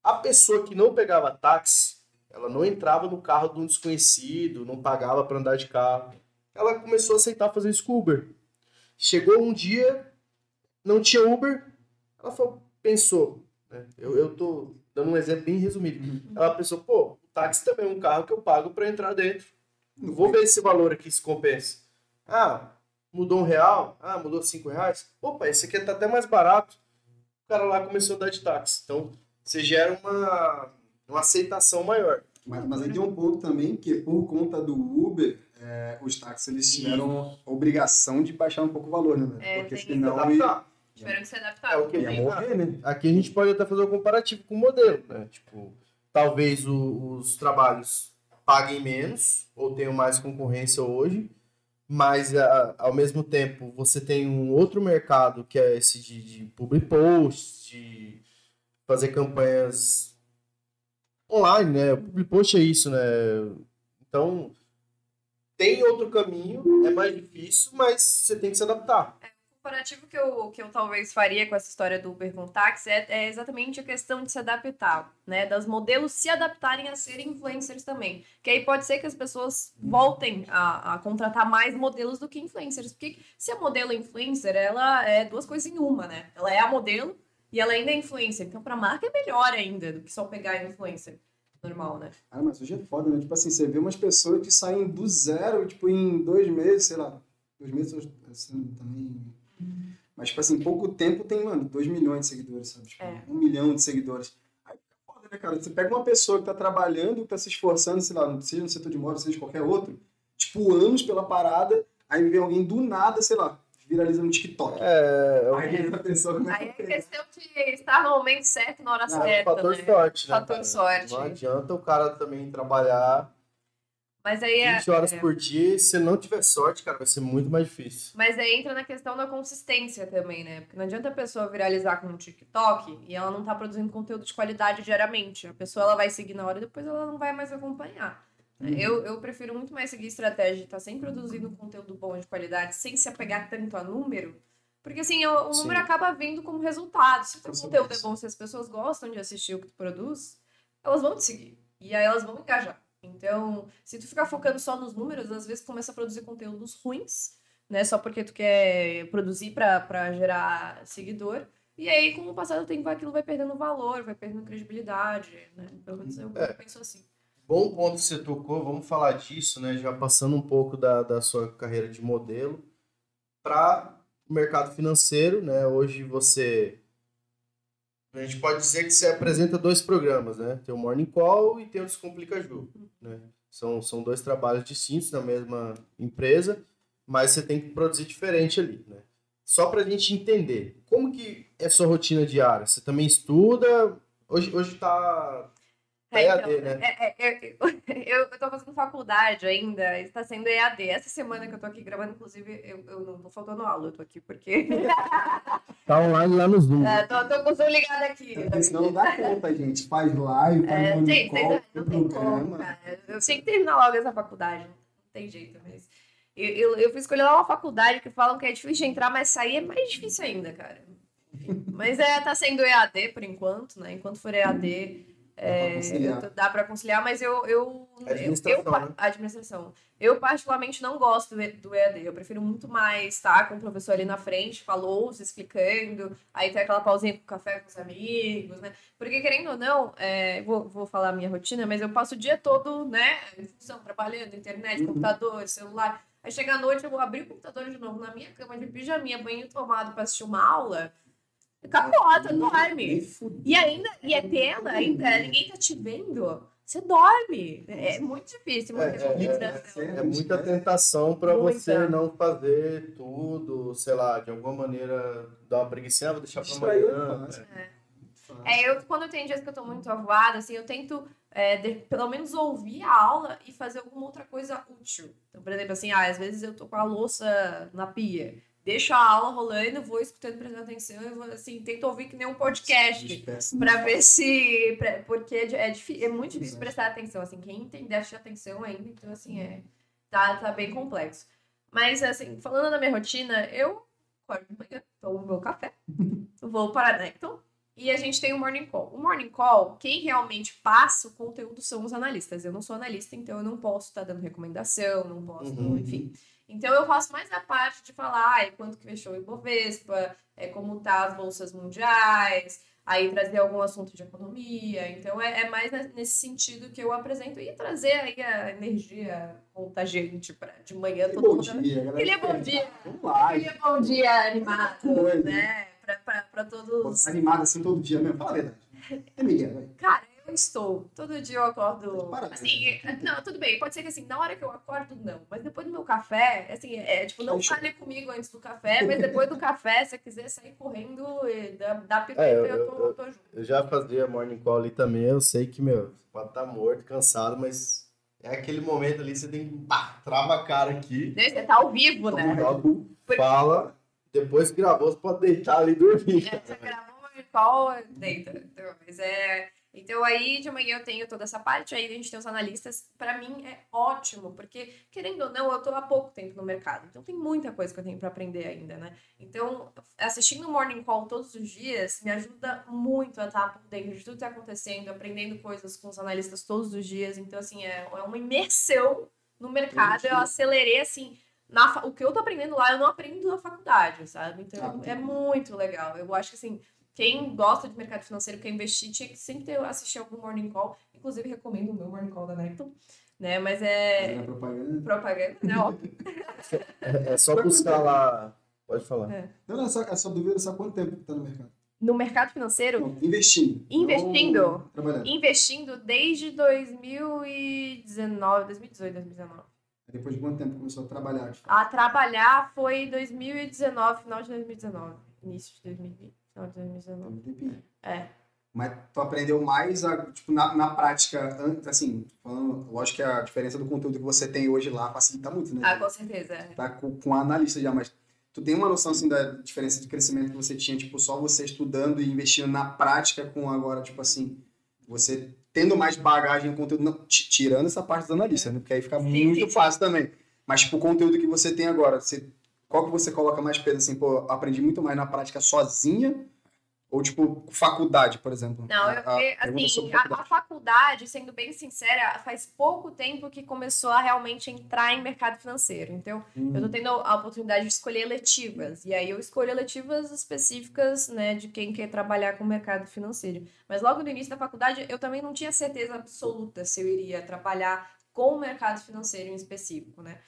A pessoa que não pegava táxi, ela não entrava no carro de um desconhecido, não pagava para andar de carro. Ela começou a aceitar fazer isso com Uber. Chegou um dia, não tinha Uber, ela falou, pensou, né? eu, eu tô dando um exemplo bem resumido. Ela pensou, pô, o táxi também é um carro que eu pago para entrar dentro. Não Vou ver esse valor aqui se compensa. Ah, mudou um real? Ah, mudou cinco reais? Opa, esse aqui tá até mais barato. O cara lá começou a dar de táxi. Então, você gera uma, uma aceitação maior. Mas, mas aí tem um ponto também que, por conta do Uber, é, os táxis eles tiveram a obrigação de baixar um pouco o valor, né? É, Porque senão. Tiveram que se É adaptar. o que ia morrer, né? Aqui a gente pode até fazer um comparativo com o modelo, né? Tipo, talvez o- os trabalhos paguem menos ou tenham mais concorrência hoje, mas a- ao mesmo tempo você tem um outro mercado que é esse de, de public posts, de fazer campanhas online, né? O public post é isso, né? Então tem outro caminho, é mais difícil, mas você tem que se adaptar. Comparativo que eu, que eu talvez faria com essa história do Uber com táxi é, é exatamente a questão de se adaptar, né? Das modelos se adaptarem a serem influencers também. Que aí pode ser que as pessoas voltem a, a contratar mais modelos do que influencers. Porque se a modelo é influencer, ela é duas coisas em uma, né? Ela é a modelo e ela ainda é influencer. Então, pra marca é melhor ainda do que só pegar influencer normal, né? Ah, mas hoje é foda, né? Tipo assim, você vê umas pessoas que saem do zero, tipo, em dois meses, sei lá. Dois meses, assim, também... Mas, tipo assim, em pouco tempo tem, mano, dois milhões de seguidores, sabe? Tipo, É. um milhão de seguidores. Aí fica foda, né, cara? Você pega uma pessoa que tá trabalhando, que tá se esforçando, sei lá, seja no setor de moda, seja qualquer outro, tipo, anos pela parada, aí vem alguém do nada, sei lá, viraliza no TikTok. É, eu... Aí a pessoa começa Aí é pegar. questão de estar no momento certo, na hora é certa. fator né? sorte, né? Fator cara? sorte. Não adianta o cara também trabalhar Mas aí é. 20 horas é. por dia se não tiver sorte, cara, vai ser muito mais difícil. Mas aí entra na questão da consistência também, né? Porque não adianta a pessoa viralizar com um TikTok e ela não tá produzindo conteúdo de qualidade diariamente. A pessoa ela vai seguir na hora e depois ela não vai mais acompanhar. Uhum. Eu, eu prefiro muito mais seguir estratégia de estar sempre produzindo conteúdo bom de qualidade sem se apegar tanto a número. Porque assim, o, o número Sim. acaba vindo como resultado. Se o teu conteúdo é bom, se as pessoas gostam de assistir o que tu produz, elas vão te seguir. E aí elas vão engajar. Então, se tu ficar focando só nos números, às vezes tu começa a produzir conteúdos ruins, né? Só porque tu quer produzir pra gerar seguidor. E aí, com o passar do tempo, aquilo vai perdendo valor, vai perdendo credibilidade, né? Pelo menos eu, É. penso assim. Bom ponto que você tocou, vamos falar disso, né? Já passando um pouco da, da sua carreira de modelo para o mercado financeiro, né? Hoje você. A gente pode dizer que você apresenta dois programas, né? Tem o Morning Call e tem o Descomplica Ju, né? São, são dois trabalhos distintos na mesma empresa, mas você tem que produzir diferente ali, né? Só para a gente entender, como que é a sua rotina diária? Você também estuda? Hoje, hoje tá EAD, então, né? é, é, é, eu, eu tô fazendo faculdade ainda, está sendo EAD. Essa semana que eu tô aqui gravando, inclusive, eu, eu não tô faltando aula, eu tô aqui porque. Tá online lá no Zoom. é, tô, tô com o Zoom ligado aqui. Senão não dá conta, gente. Faz live, faz É, gente, call, não tem tem como, cara. Eu tinha que terminar logo essa faculdade. Não tem jeito, mas. Eu, eu, eu fui escolher lá uma faculdade que falam que é difícil de entrar, mas sair é mais difícil ainda, cara. Enfim, Mas é, tá sendo EAD por enquanto, né? Enquanto for EAD, é, dá pra conciliar, mas eu. eu Administração, eu, eu, né? Administração. Eu, particularmente, não gosto do do EAD. Eu prefiro muito mais estar com o professor ali na frente, falou, se explicando, aí tem aquela pausinha com café com os amigos, né? Porque, querendo ou não, é, vou, vou falar a minha rotina, mas eu passo o dia todo, né, em função, trabalhando, internet, Uhum. computador, celular. Aí chega à noite, eu vou abrir o computador de novo na minha cama de pijaminha, banho tomado pra assistir uma aula. Capota, dorme. Nem fudeu. E ainda, e é tela ainda, ninguém tá te vendo. Você dorme. É muito difícil. É, Muita é, concentração. É muita tentação para você não fazer tudo, sei lá, de alguma maneira dar uma preguiça, ah, vou deixar para Distraiu amanhã. fácil. Fácil. É, eu, quando tem dias que eu tô muito avoada, assim, eu tento é, de- pelo menos ouvir a aula e fazer alguma outra coisa útil. Então, por exemplo, assim, ah, às vezes eu tô com a louça na pia. Deixo a aula rolando, vou escutando, prestando atenção, e vou, assim, tento ouvir que nem um podcast. Pra ver se. pra- porque é, é, é muito difícil prestar atenção. Assim, quem tem déficit de atenção ainda, então, assim, é. Tá, tá bem complexo. Mas, assim, falando da minha rotina, eu acordo de manhã, tomo meu café, vou para a Necton e a gente tem o Morning Call. O Morning Call, quem realmente passa o conteúdo são os analistas. Eu não sou analista, então eu não posso estar dando recomendação, não posso, Uhum. enfim. Então eu faço mais a parte de falar ai, quanto que fechou o Ibovespa, é, como tá as bolsas mundiais, aí trazer algum assunto de economia. Então é, é mais ne- nesse sentido que eu apresento e trazer aí a energia contagiante para de manhã todo bom mundo. dia, galera. Aquele bom dia, Vamos lá. aquele bom dia animado, né? Pra, pra, pra todos. Animado assim todo dia mesmo. Fala a verdade. É Miguel, vai. Cara, eu estou. Todo dia eu acordo. Parabéns. Assim, não, tudo bem. Pode ser que assim, na hora que eu acordo, não. Mas depois do meu café, assim, é tipo, não fale comigo antes do café, mas depois do café, se você quiser sair correndo e dar, pirueta, É, eu- eu, tô, eu- tô junto. Eu já fazia morning call ali também, eu sei que, meu, pode estar morto, cansado, mas é aquele momento ali que você tem que, pá, trava a cara aqui, Né, Você tá ao vivo, né? logo fala, depois que gravou, você pode deitar ali e dormir. É, você gravou uma call, deita. Então, mas é... Então aí de manhã eu tenho toda essa parte, aí a gente tem os analistas. Pra mim é ótimo, porque querendo ou não, eu tô há pouco tempo no mercado. Então tem muita coisa que eu tenho pra aprender ainda, né? Então, assistindo o Morning Call todos os dias me ajuda muito a estar por dentro de tudo que tá acontecendo, aprendendo coisas com os analistas todos os dias. Então, assim, é, é uma imersão no mercado. Eu acelerei, assim, na fa- o que eu tô aprendendo lá, eu não aprendo na faculdade, sabe? Então, Ah, é muito legal. Eu acho que, assim, quem gosta de mercado financeiro, quer investir, tinha que sempre ter, assistir algum Morning Call. Inclusive, recomendo o meu Morning Call da Necton, né? Mas é a propaganda. propaganda, né? Óbvio. É, é só buscar lá. Pode falar. Não, não, essa, essa dúvida é só quanto tempo que tá no mercado? No mercado financeiro, Não, investindo. Investindo? Não trabalhando. investindo desde 2019, 2018, 2019. Depois de quanto tempo começou a trabalhar? A trabalhar foi 2019, final de 2019. Início de 2020, final de 2019. É. Mas tu aprendeu mais, a, tipo, na, na prática, assim, falando, lógico que a diferença do conteúdo que você tem hoje lá facilita muito, né? Ah, com certeza. Tá com, com a analista já, mas tu tem uma noção, assim, da diferença de crescimento que você tinha, tipo, só você estudando e investindo na prática com agora, tipo assim, você tendo mais bagagem em conteúdo, não, tirando essa parte dos analistas, né? Porque aí fica sim, muito sim. fácil também. Mas, tipo, o conteúdo que você tem agora, você, qual que você coloca mais peso, assim, pô, aprendi muito mais na prática sozinha ou, tipo, faculdade, por exemplo? Não, a, eu, assim, a, a, faculdade, sendo bem sincera, faz pouco tempo que começou a realmente entrar em mercado financeiro. Então, hum. eu tô tendo a oportunidade de escolher eletivas. E aí eu escolho eletivas específicas, né, de quem quer trabalhar com o mercado financeiro. Mas logo no início da faculdade, eu também não tinha certeza absoluta se eu iria trabalhar com o mercado financeiro em específico, né?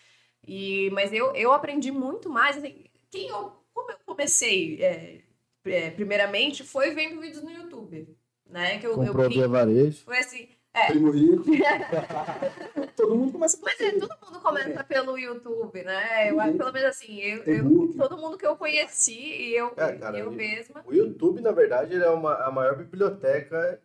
E, mas eu, eu aprendi muito mais. Assim, quem eu, como eu comecei... É, é, primeiramente, foi vendo vídeos no YouTube. Né? Que eu, Comprou eu, via varejo. Foi assim. É. Primo rico. todo mundo começa Mas é, todo mundo começa é. pelo YouTube, né? Eu acho, pelo menos assim, eu, eu, todo mundo que eu conheci e eu, é, cara, eu mesma. O YouTube, na verdade, ele é uma, a maior biblioteca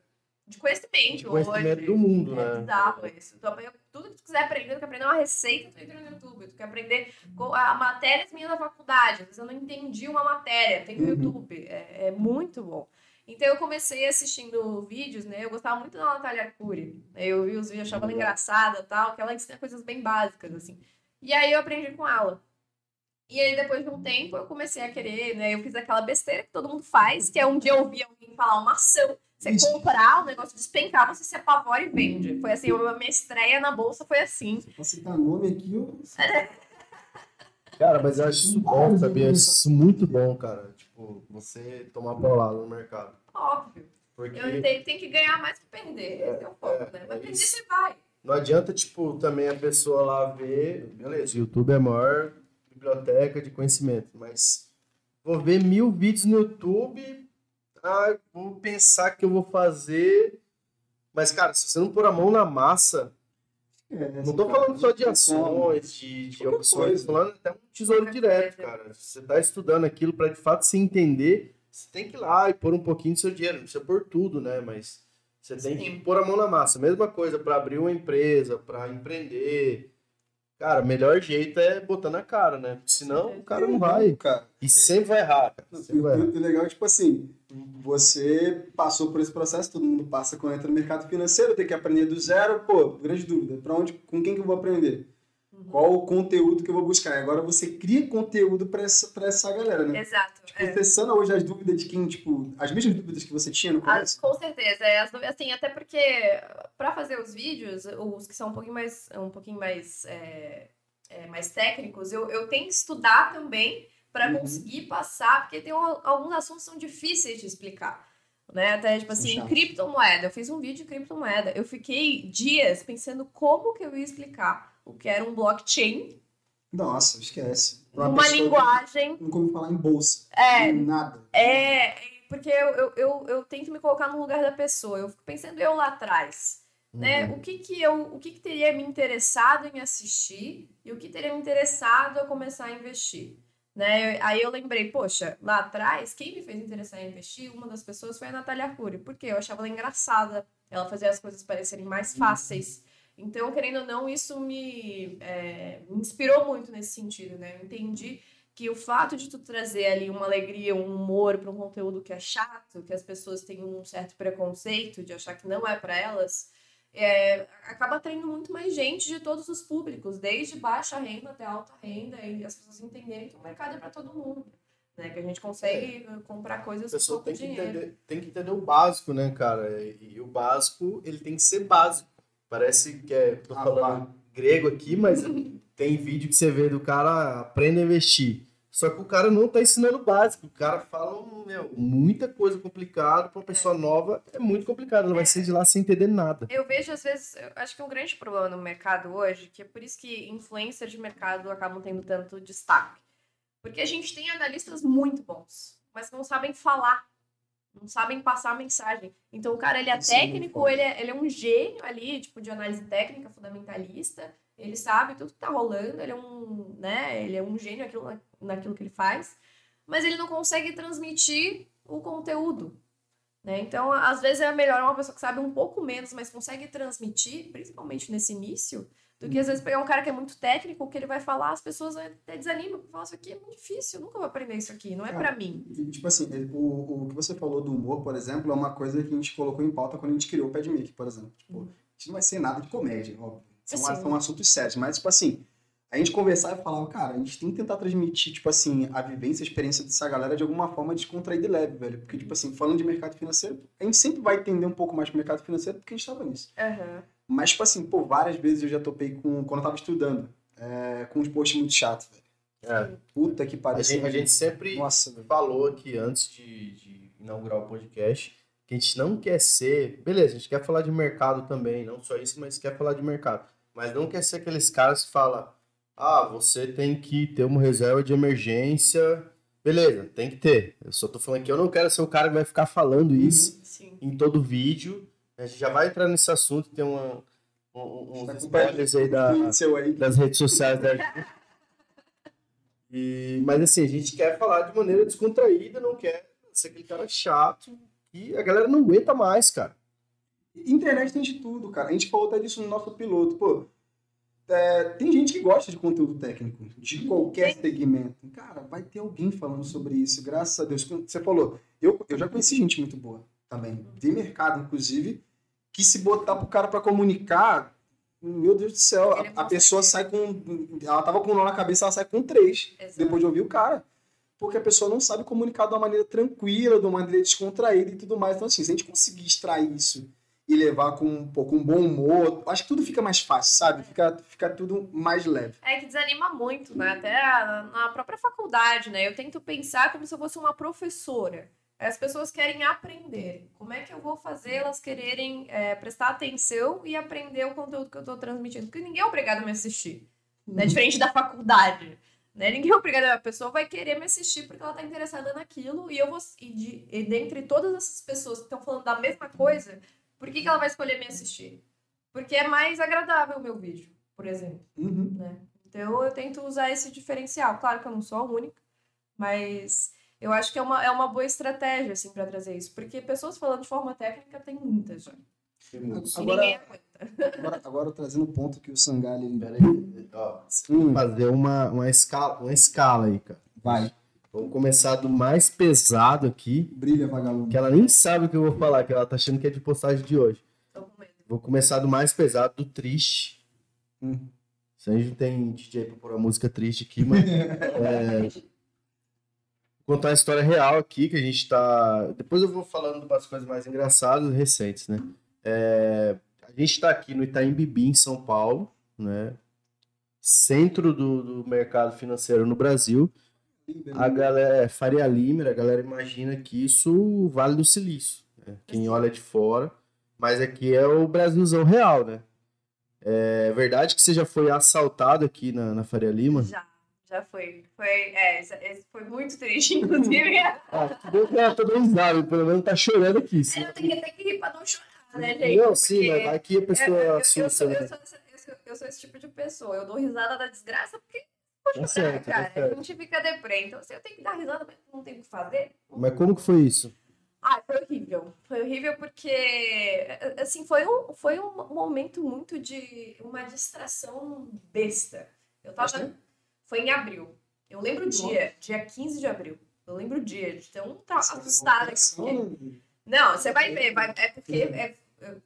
de conhecimento, de conhecimento hoje. do mundo, né? É bizarro isso. Então, tudo que tu quiser aprender, tu quer aprender uma receita, tu entra no YouTube. Tu quer aprender a matérias minhas da faculdade. Às vezes eu não entendi uma matéria, tem no uhum. YouTube. É, é, muito bom. Então eu comecei assistindo vídeos, né? Eu gostava muito da Natália Arcuri. Eu vi os vídeos, achava ela engraçada tal, que ela ensina coisas bem básicas, assim. E aí eu aprendi com ela. E aí, depois de um tempo, eu comecei a querer, né? Eu fiz aquela besteira que todo mundo faz, que é um dia eu ouvi alguém falar uma ação. Você Isso. comprar, o negócio despencar, você se apavora e vende. Foi assim, a minha estreia na bolsa foi assim. Pra citar nome aqui, eu... Cara, mas eu acho isso bom, sabia? Isso muito bom, cara. Tipo, você tomar paulada no mercado. Óbvio. Porque... Eu tenho, tenho que ganhar mais que perder. Esse é o foco, é, né? Mas é perder você vai. Não adianta, tipo, também a pessoa lá ver. Beleza, o YouTube é a maior biblioteca de conhecimento, mas vou ver mil vídeos no YouTube ah, vou pensar que eu vou fazer. Mas, cara, se você não pôr a mão na massa. É, não tô falando só de ações, de, de opções, tô falando até um tesouro direto, cara. Se você tá estudando aquilo para de fato se entender, você tem que ir lá e pôr um pouquinho do seu dinheiro. Não precisa pôr tudo, né? Mas você tem Sim. que pôr a mão na massa. Mesma coisa para abrir uma empresa, para empreender, Cara, o melhor jeito é botar na cara, né? Porque senão o cara não vai. Cara. E sempre vai errar. Cara. Sempre vai errar. O legal é, tipo assim, você passou por esse processo, todo mundo passa quando entra no mercado financeiro, tem que aprender do zero, pô, grande dúvida. Para onde, com quem que eu vou aprender? Qual o conteúdo que eu vou buscar? E agora você cria conteúdo para essa, pra essa galera, né? Exato. Tipo, é. Hoje as dúvidas de quem, tipo, as mesmas dúvidas que você tinha no começo? As, com certeza. É, as, assim, até porque para fazer os vídeos, os que são um pouquinho mais, um pouquinho mais, é, é, mais técnicos, eu, eu tenho que estudar também para uhum. conseguir passar, porque tem um, alguns assuntos que são difíceis de explicar. Né? Até, tipo assim, criptomoeda. Eu fiz um vídeo de criptomoeda. Eu fiquei dias pensando como que eu ia explicar o que era um blockchain. Nossa, esquece. Uma, uma linguagem. Não como falar em bolsa. É. Nada. É, porque eu, eu, eu, eu tento me colocar no lugar da pessoa. Eu fico pensando eu lá atrás. Né? Uhum. O que que eu, o que, que teria me interessado em assistir e o que teria me interessado a começar a investir. Né? Aí eu lembrei, poxa, lá atrás, quem me fez interessar em investir, uma das pessoas foi a Natália Arcuri, porque eu achava ela engraçada, ela fazia as coisas parecerem mais uhum. fáceis. Então, querendo ou não, isso me, é, me inspirou muito nesse sentido, né? Eu entendi que o fato de tu trazer ali uma alegria, um humor para um conteúdo que é chato, que as pessoas têm um certo preconceito de achar que não é para elas, é, acaba atraindo muito mais gente de todos os públicos, desde baixa renda até alta renda, e as pessoas entenderem que o mercado é para todo mundo. Né, que a gente consegue é. comprar coisas com pouco tem que dinheiro. Entender, tem que entender o básico, né, cara? E, e, o básico, ele tem que ser básico. Parece que é. Tô ah, falando grego aqui, mas tem vídeo que você vê do cara aprenda a investir. Só que o cara não tá ensinando o básico. O cara fala meu, muita coisa complicada para uma pessoa é. nova. É muito complicado. Ela é. vai sair de lá sem entender nada. Eu vejo, às vezes, acho que um grande problema no mercado hoje, que é por isso que influencers de mercado acabam tendo tanto destaque. Porque a gente tem analistas muito bons, mas não sabem falar. Não sabem passar a mensagem. Então, o cara, ele é Sim, técnico, ele é, ele é um gênio ali, tipo, de análise técnica, fundamentalista, ele sabe tudo que tá rolando, ele é um, né, ele é um gênio naquilo, naquilo que ele faz, mas ele não consegue transmitir o conteúdo. Né? Então, às vezes é melhor uma pessoa que sabe um pouco menos, mas consegue transmitir, principalmente nesse início, do que às vezes pegar um cara que é muito técnico, que ele vai falar, as pessoas até desanimam, falam, isso aqui é muito difícil, eu nunca vou aprender isso aqui, não é para mim. Tipo assim, o, o que você falou do humor, por exemplo, é uma coisa que a gente colocou em pauta quando a gente criou o Padmic, por exemplo. Tipo, isso não vai ser nada de comédia, óbvio. São, assim. são assuntos sérios, mas, tipo assim, a gente conversar e falar, cara, a gente tem que tentar transmitir, tipo assim, a vivência, a experiência dessa galera de alguma forma descontraída e leve, velho. Porque, tipo assim, falando de mercado financeiro, a gente sempre vai entender um pouco mais do mercado financeiro porque a gente tava nisso. Uhum. Mas, tipo assim, pô, várias vezes eu já topei com, quando eu tava estudando, é, com uns posts muito chatos, velho. É. Puta que pariu. A gente, a gente sempre Nossa, falou aqui antes de, de inaugurar o podcast que a gente não quer ser. Beleza, a gente quer falar de mercado também, não só isso, mas quer falar de mercado. Mas não quer ser aqueles caras que falam, ah, você tem que ter uma reserva de emergência. Beleza, tem que ter. Eu só tô falando que eu não quero ser o cara que vai ficar falando uhum. isso Sim. em todo vídeo. A gente já vai entrar nesse assunto, tem uma, um, uns spoilers aí, da, das redes sociais da e, Mas assim, a gente quer falar de maneira descontraída, não quer ser aquele cara chato e a galera não aguenta mais, cara. Internet tem de tudo, cara. A gente falou até disso no nosso piloto. Pô, é, tem gente que gosta de conteúdo técnico, de qualquer segmento. Cara, vai ter alguém falando sobre isso, graças a Deus. Você falou, eu, eu já conheci gente muito boa também, de mercado, inclusive, que se botar pro cara para comunicar, meu Deus do céu, a, a, pessoa sai com. Ela tava com um nó na cabeça, ela sai com três, Exato. depois de ouvir o cara. Porque a pessoa não sabe comunicar de uma maneira tranquila, de uma maneira descontraída e tudo mais. Então, assim, se a gente conseguir extrair isso e levar com um pouco um bom humor, acho que tudo fica mais fácil, sabe? Fica, fica tudo mais leve. É que desanima muito, né? Até na própria faculdade, né? Eu tento pensar como se eu fosse uma professora. As pessoas querem aprender. Como é que eu vou fazer elas quererem é, prestar atenção e aprender o conteúdo que eu estou transmitindo? Porque ninguém é obrigado a me assistir. Né? Uhum. Diferente da faculdade. Né? Ninguém é obrigado. A pessoa vai querer me assistir porque ela está interessada naquilo. E eu vou. E, de, e dentre todas essas pessoas que estão falando da mesma coisa, por que, que ela vai escolher me assistir? Porque é mais agradável o meu vídeo, por exemplo. Uhum. Né? Então eu tento usar esse diferencial. Claro que eu não sou a única, mas eu acho que é uma, é uma boa estratégia, assim, para trazer isso. Porque pessoas falando de forma técnica tem muitas já. Agora, agora, agora, trazendo o ponto que o Sangali. Peraí, ó, hum. fazer uma, uma, escala, uma escala aí, cara. Vai. Vamos começar do mais pesado aqui. Brilha, vagalume. Que ela nem sabe o que eu vou falar, que ela tá achando que é de postagem de hoje. Vou começar do mais pesado, do triste. Hum. Se a gente não tem DJ pra pôr a música triste aqui, mas. é, contar a história real aqui, que a gente tá. Depois eu vou falando umas coisas mais engraçadas recentes, né? É... A gente está aqui no Itaim Bibi, em São Paulo, né? Centro do, do mercado financeiro no Brasil. A galera, é, Faria Limer, a galera imagina que isso Vale do Silício. Né? Quem olha de fora. Mas aqui é o Brasilzão real, né? É verdade que você já foi assaltado aqui na, na Faria Lima? Já. Já foi. Foi, é, foi muito triste, inclusive. ah, que bom que ela tá pelo menos tá chorando aqui. Sim. É, eu tenho que ter que rir pra não chorar, né, gente? Não, sim, mas aqui a pessoa eu, assusta. Eu, eu, eu, sou, eu, sou, esse tipo de pessoa. Eu dou risada da desgraça porque. Poxa, tá certo, tá cara, tá a gente fica deprê. Então, se eu tenho que dar risada, mas não tenho o que fazer. Mas como que foi isso? Ah, foi horrível. Foi horrível porque, assim, foi um, foi um momento muito de uma distração besta. Eu tava. Foi em abril. Eu lembro o dia, dia 15 de abril. Eu lembro o dia, de tão assustada que eu fiquei. Não, você vai ver, vai, é porque é,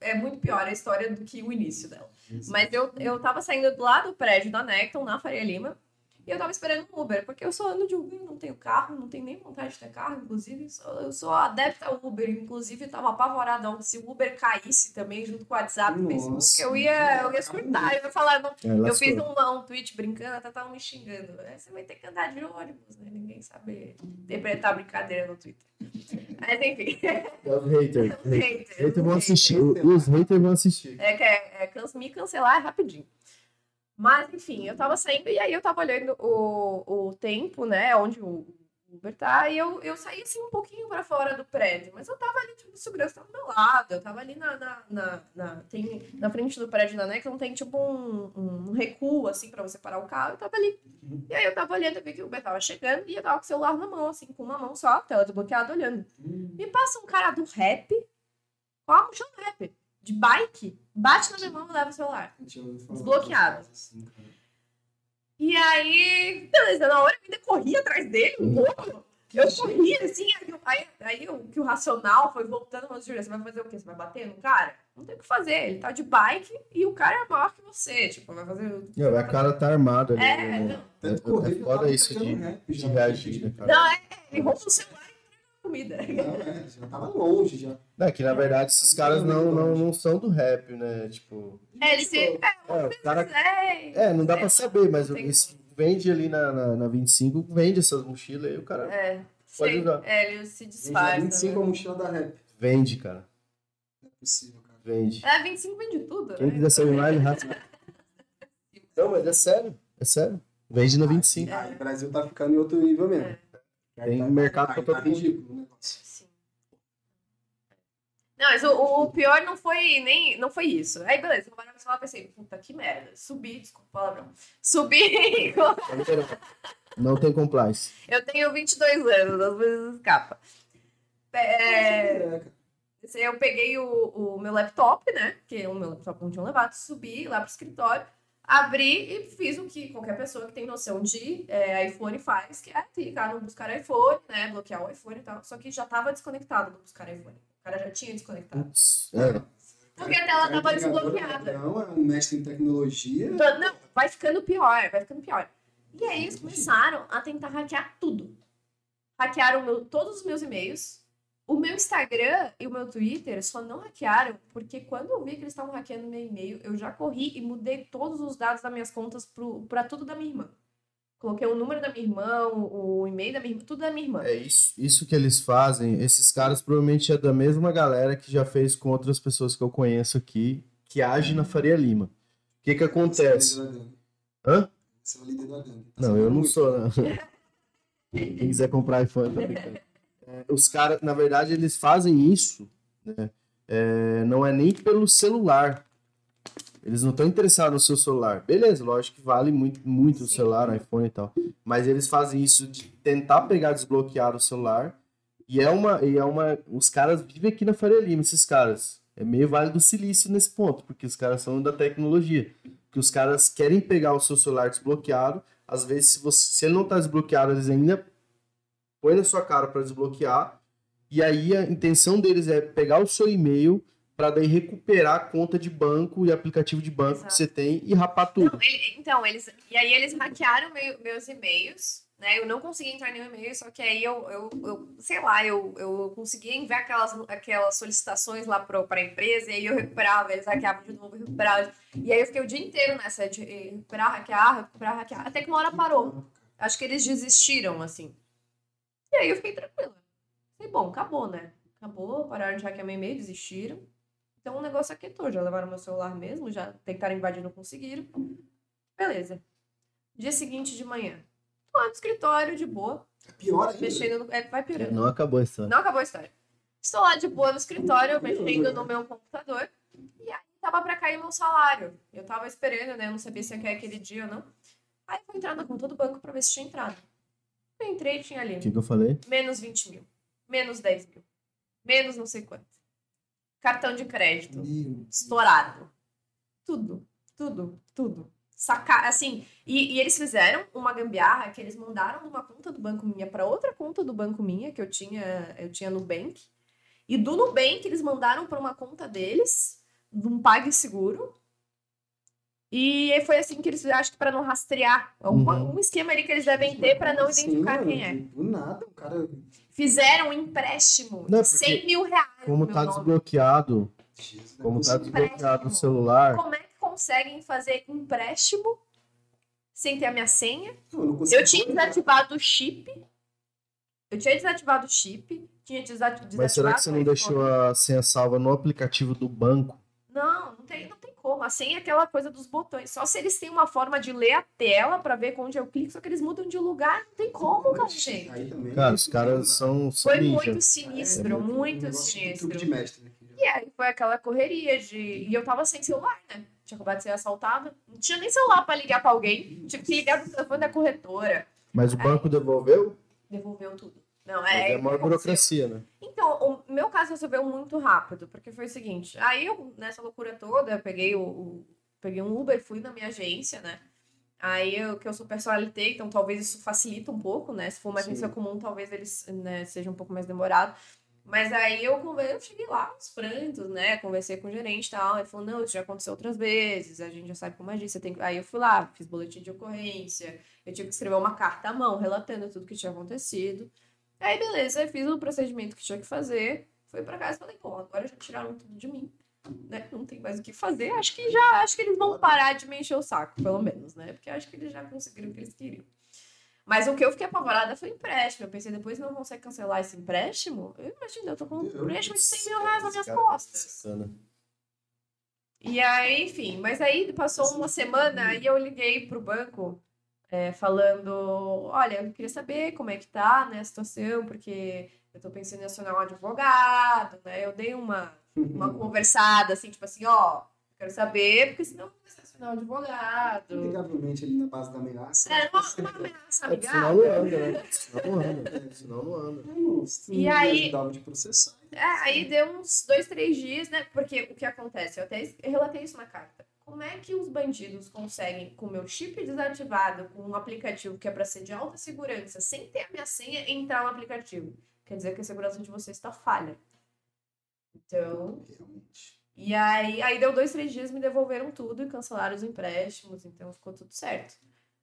é muito pior a história do que o início dela. Mas eu, eu tava saindo lá do prédio da Necton, na Faria Lima, e eu tava esperando um Uber, porque eu sou ano de Uber, não tenho carro, não tenho nem vontade de ter carro, inclusive. Eu sou adepta ao Uber, inclusive tava apavorada se o Uber caísse também junto com o WhatsApp e Facebook, eu ia, eu ia surtar, eu ia falar, não, é, eu fiz um, um tweet brincando, até tava me xingando. É, você vai ter que andar de ônibus, né? Ninguém sabe interpretar brincadeira no Twitter. Mas enfim. É os haters. Os haters, haters vão assistir. Os haters vão assistir. É que é, é, me cancelar é rapidinho. Mas, enfim, eu tava saindo e aí eu tava olhando o, o tempo, né? Onde o, Uber, tá? E eu, eu saí assim um pouquinho pra fora do prédio, mas eu tava ali, tipo, segurança tava do meu lado, eu tava ali na, na, na, na, tem, na frente do prédio da NEC, não tem tipo um, um recuo, assim, pra você parar o carro, eu tava ali. E aí eu tava olhando, eu vi que o Uber tava chegando e eu tava com o celular na mão, assim, com uma mão só, tela desbloqueada, olhando. Me passa um cara do rap, com a mochila do rap, de bike, bate na minha mão e leva o celular. Desbloqueado. Assim. E aí, beleza, na hora eu ainda corri atrás dele, um pouco. Eu corri assim, aí, aí, aí o que o racional foi voltando, mas Júlia, você vai fazer o quê? Você vai bater no cara? Não tem o que fazer. Ele tá de bike e o cara é maior que você. Tipo, vai fazer. o- Não, a cara tá armada ali. É, né? não. Tanto É- correr é eu foda isso pegando de- De reagir, né, cara? Não, é, ele rouba o celular comida. Não, é, já tava longe já. É que na verdade esses caras não, não, não são do rap, né? Tipo. É, ele se. É, É, cara. é, É, não dá pra sei lá, saber, mas esse vende ali na, na, na 25, vende essas mochilas aí, o cara É, Pode sei. usar. É, ele se Vende disfarça. 25 né? a mochila da rap. vende, cara. Não é possível, cara. Vende. É, 25 vende tudo. Quem né? quiser saber mais, raspa. Não, mas é sério. É sério. Vende na 25. Ah, o Brasil tá ficando em outro nível mesmo. Tem Tá- mercado tá- pra tá todo mundo. ridículo o negócio. Sim. Não, mas o, o pior não foi nem. Não foi isso. Aí, beleza, eu parei no celular e pensei, puta que merda. Subi, desculpa o palavrão. Subi. Não tem compliance. eu tenho 22 anos, às vezes escapa. É, É, eu peguei o, o meu laptop, né? Que o meu laptop não tinha levado, subi lá pro escritório, abri e fiz o que qualquer pessoa que tem noção de é, iPhone faz, que é clicar no buscar iPhone, né? Bloquear o iPhone e tal. Só que já tava desconectado do buscar iPhone. O cara já tinha desconectado. Putz. É. Porque a tela tava desbloqueada. Não, é um mestre em tecnologia. Então, Não, vai ficando pior, vai ficando pior. E aí eles começaram a tentar hackear tudo. Hackearam meu- todos os meus e-mails. O meu Instagram e o meu Twitter só não hackearam porque quando eu vi que eles estavam hackeando meu e-mail, eu já corri e mudei todos os dados das minhas contas pro, pra tudo da minha irmã. Coloquei o número da minha irmã, o, e-mail da minha irmã, tudo da minha irmã. É isso, isso que eles fazem. Esses caras provavelmente é da mesma galera que já fez com outras pessoas que eu conheço aqui, que age na Faria Lima. O que que acontece? Você é. Hã? Você é o líder da gangue. Tá Não, eu não sou, não. Quem quiser comprar iPhone, tá brincando. É, os caras, na verdade, eles fazem isso, né? É, não é nem pelo celular. Eles não estão interessados no seu celular. Beleza, lógico que vale muito, muito o celular, o iPhone e tal. Mas eles fazem isso de tentar pegar, desbloquear o celular. E é uma. E é uma os caras vivem aqui na Faria Lima, esses caras. É meio Vale do Silício nesse ponto, porque os caras são da tecnologia. Que os caras querem pegar o seu celular desbloqueado. Às vezes, se, você, se ele não tá desbloqueado, eles ainda põem na sua cara para desbloquear. E aí a intenção deles é pegar o seu e-mail para daí recuperar a conta de banco e aplicativo de banco Exato. que você tem e rapar tudo. Não, ele- então, eles. E aí eles hackearam meu- meus e-mails, né? Eu não consegui entrar em nenhum e-mail, só que aí eu, eu, eu sei lá, eu, eu conseguia enviar aquelas, aquelas solicitações lá pro, pra empresa, e aí eu recuperava, eles hackeavam de novo, recuperava. E aí eu fiquei o dia inteiro nessa de recuperar, hackear, recuperar, hackear, até que uma hora parou. Acho que eles desistiram, assim. E aí eu fiquei tranquila. Falei, bom, acabou, né? Acabou, pararam de hackear meu e-mail, desistiram. Então o negócio aquietou, já levaram meu celular mesmo, já tentaram invadir, não conseguiram. Beleza. Dia seguinte de manhã. Tô lá no escritório, de boa, É pior ainda. mexendo no. É, vai piorando. Não acabou a história. Não acabou a história. Estou lá de boa no escritório, mexendo no meu computador. E aí tava pra cair meu salário. Eu tava esperando, né? Eu não sabia se ia cair aquele dia ou não. Aí eu vou entrar na conta do banco pra ver se tinha entrado. Eu entrei e tinha ali O que, que eu falei? menos 20 mil, menos 10 mil, menos não sei quanto. Cartão de crédito Meu estourado. Tudo, tudo, tudo. Sacar, assim, e, e eles fizeram uma gambiarra que eles mandaram de uma conta do banco minha para outra conta do banco minha, que eu tinha, eu tinha Nubank. E do Nubank eles mandaram para uma conta deles, de um PagSeguro. E foi assim que eles acho que para não rastrear. Um, Uhum. um esquema ali que eles devem ter para não identificar mano, quem é. Do nada, o cara. Fizeram um empréstimo Não, de porque 100 mil reais. Como tá nome. desbloqueado, Jesus, como tá é desbloqueado o celular, Como é que conseguem fazer empréstimo sem ter a minha senha? Eu, Eu tinha desativado o chip. Eu tinha desativado o chip. Tinha desa- desativado mas será que você não deixou a senha salva no aplicativo do banco? Não, não tem, não tem como. é aquela coisa dos botões. Só se eles têm uma forma de ler a tela pra ver onde eu clico, só que eles mudam de lugar, não tem como, cara, gente. Aí também. Cara, os caras são, são Foi ninja. muito sinistro, É, muito um negócio de sinistro. De mestre, né? E aí foi aquela correria de. E eu tava sem celular, né? Tinha acabado de ser assaltada. Não tinha nem celular pra ligar pra alguém. Tive que ligar do telefone da corretora. Mas o banco devolveu? Devolveu tudo. Não, É, é. é uma que aconteceu? burocracia, né? Então, o meu caso resolveu muito rápido, porque foi o seguinte. Aí eu, nessa loucura toda, eu peguei o, o- peguei um Uber, fui na minha agência, né? Aí eu, que eu sou personalité, então talvez isso facilita um pouco, né? Se for uma Sim. agência comum, talvez eles né, seja um pouco mais demorado. Mas aí eu, eu cheguei lá, uns prantos, né? Conversei com o gerente e tal. Ele falou, não, isso já aconteceu outras vezes, a gente já sabe como agir. Você tem... que-" Aí eu fui lá, fiz boletim de ocorrência, eu tive que escrever uma carta à mão, relatando tudo que tinha acontecido. Aí, beleza, eu fiz o procedimento que tinha que fazer. Fui pra casa e falei, bom, agora já tiraram tudo de mim. Né? Não tem mais o que fazer. Acho que já acho que eles vão parar de me encher o saco, pelo menos, né? Porque acho que eles já conseguiram o que eles queriam. Mas o que eu fiquei apavorada foi o empréstimo. Eu pensei, depois não consegue cancelar esse empréstimo? Eu imagino, eu tô com um empréstimo de do 100 mil reais nas minhas tá costas. sacana. E aí, enfim, mas aí passou uma semana e eu liguei pro banco é, falando, olha, eu queria saber como é que tá, né, a situação, porque eu tô pensando em acionar um advogado, né, eu dei uma, uma conversada, assim, tipo assim, ó, quero saber, porque senão eu vou acionar um advogado. Amigavelmente ali na base da ameaça. É, uma, uma ameaça É, senão não amigável. anda, né? Senão não anda. Senão não anda. Não, E não aí- ajudava de processar. É, aí deu uns dois, três dias, né? Porque o que acontece? Eu até relatei isso na carta. Como é que os bandidos conseguem, com meu chip desativado, com um aplicativo que é para ser de alta segurança, sem ter a minha senha, entrar no aplicativo? Quer dizer que a segurança de vocês está falha. Então. Realmente. E aí, aí deu dois, três dias, me devolveram tudo e cancelaram os empréstimos, então ficou tudo certo.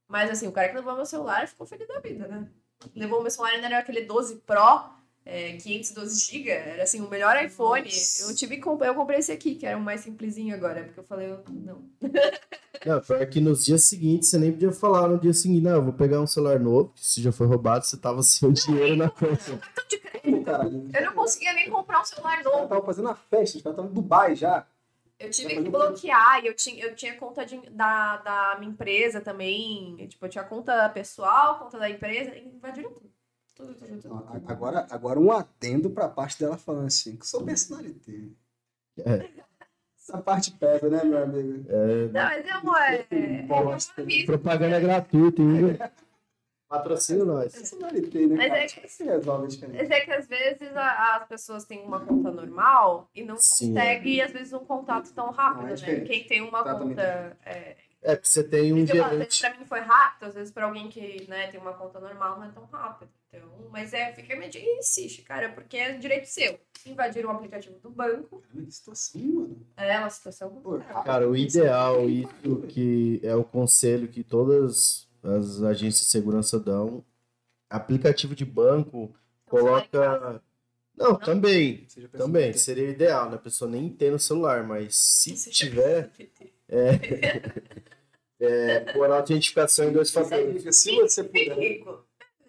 Mas assim, o cara que levou meu celular ficou feliz da vida, né? Levou meu celular, ainda era aquele 12 Pro, é, 512 GB, era assim, o melhor iPhone. Nossa. Eu tive eu comprei esse aqui, que era o mais simplesinho agora, porque eu falei, eu- não. Não, pior que nos dias seguintes você nem podia falar no dia seguinte, não, eu vou pegar um celular novo, que se já foi roubado, você tava sem o dinheiro na conta. Eu não conseguia nem comprar um celular novo. estavam fazendo a festa, os caras estavam em Dubai já. Eu tive que bloquear, e eu tinha, eu tinha conta de- da, da minha empresa também. Tipo, eu tinha conta pessoal, conta da empresa, invadiram tudo. Tudo, tudo, tudo. Agora, agora um atendo pra parte dela falando assim, que sou personalité. É. Essa parte pesa, né, meu amigo? Não, mas é uma. É, é uma aviso. Propaganda gratuita ainda. Patrocina nós. Personalité, né, Mas cara? é que- resolve diferença. Mas é que às vezes a- as pessoas têm uma conta normal e não Sim, conseguem, às vezes, um contato tão rápido, Não, é né? Quem tem uma conta. É, É, porque você tem um às vezes gerente. pra mim foi rápido, às vezes pra alguém que né, tem uma conta normal não é tão rápido. Então, mas é, fica meio de insiste, cara, porque é direito seu. Invadiram o aplicativo do banco, Cara, que situação, mano. é uma situação Pô. Cara, o ideal, isso que é o conselho que todas as agências de segurança dão, aplicativo de banco, coloca. Não, também. Seja Também, personalité. seria o ideal, né? A pessoa nem ter no celular, mas se Você tiver, é, por autentificação em dois fatores. Se você puder.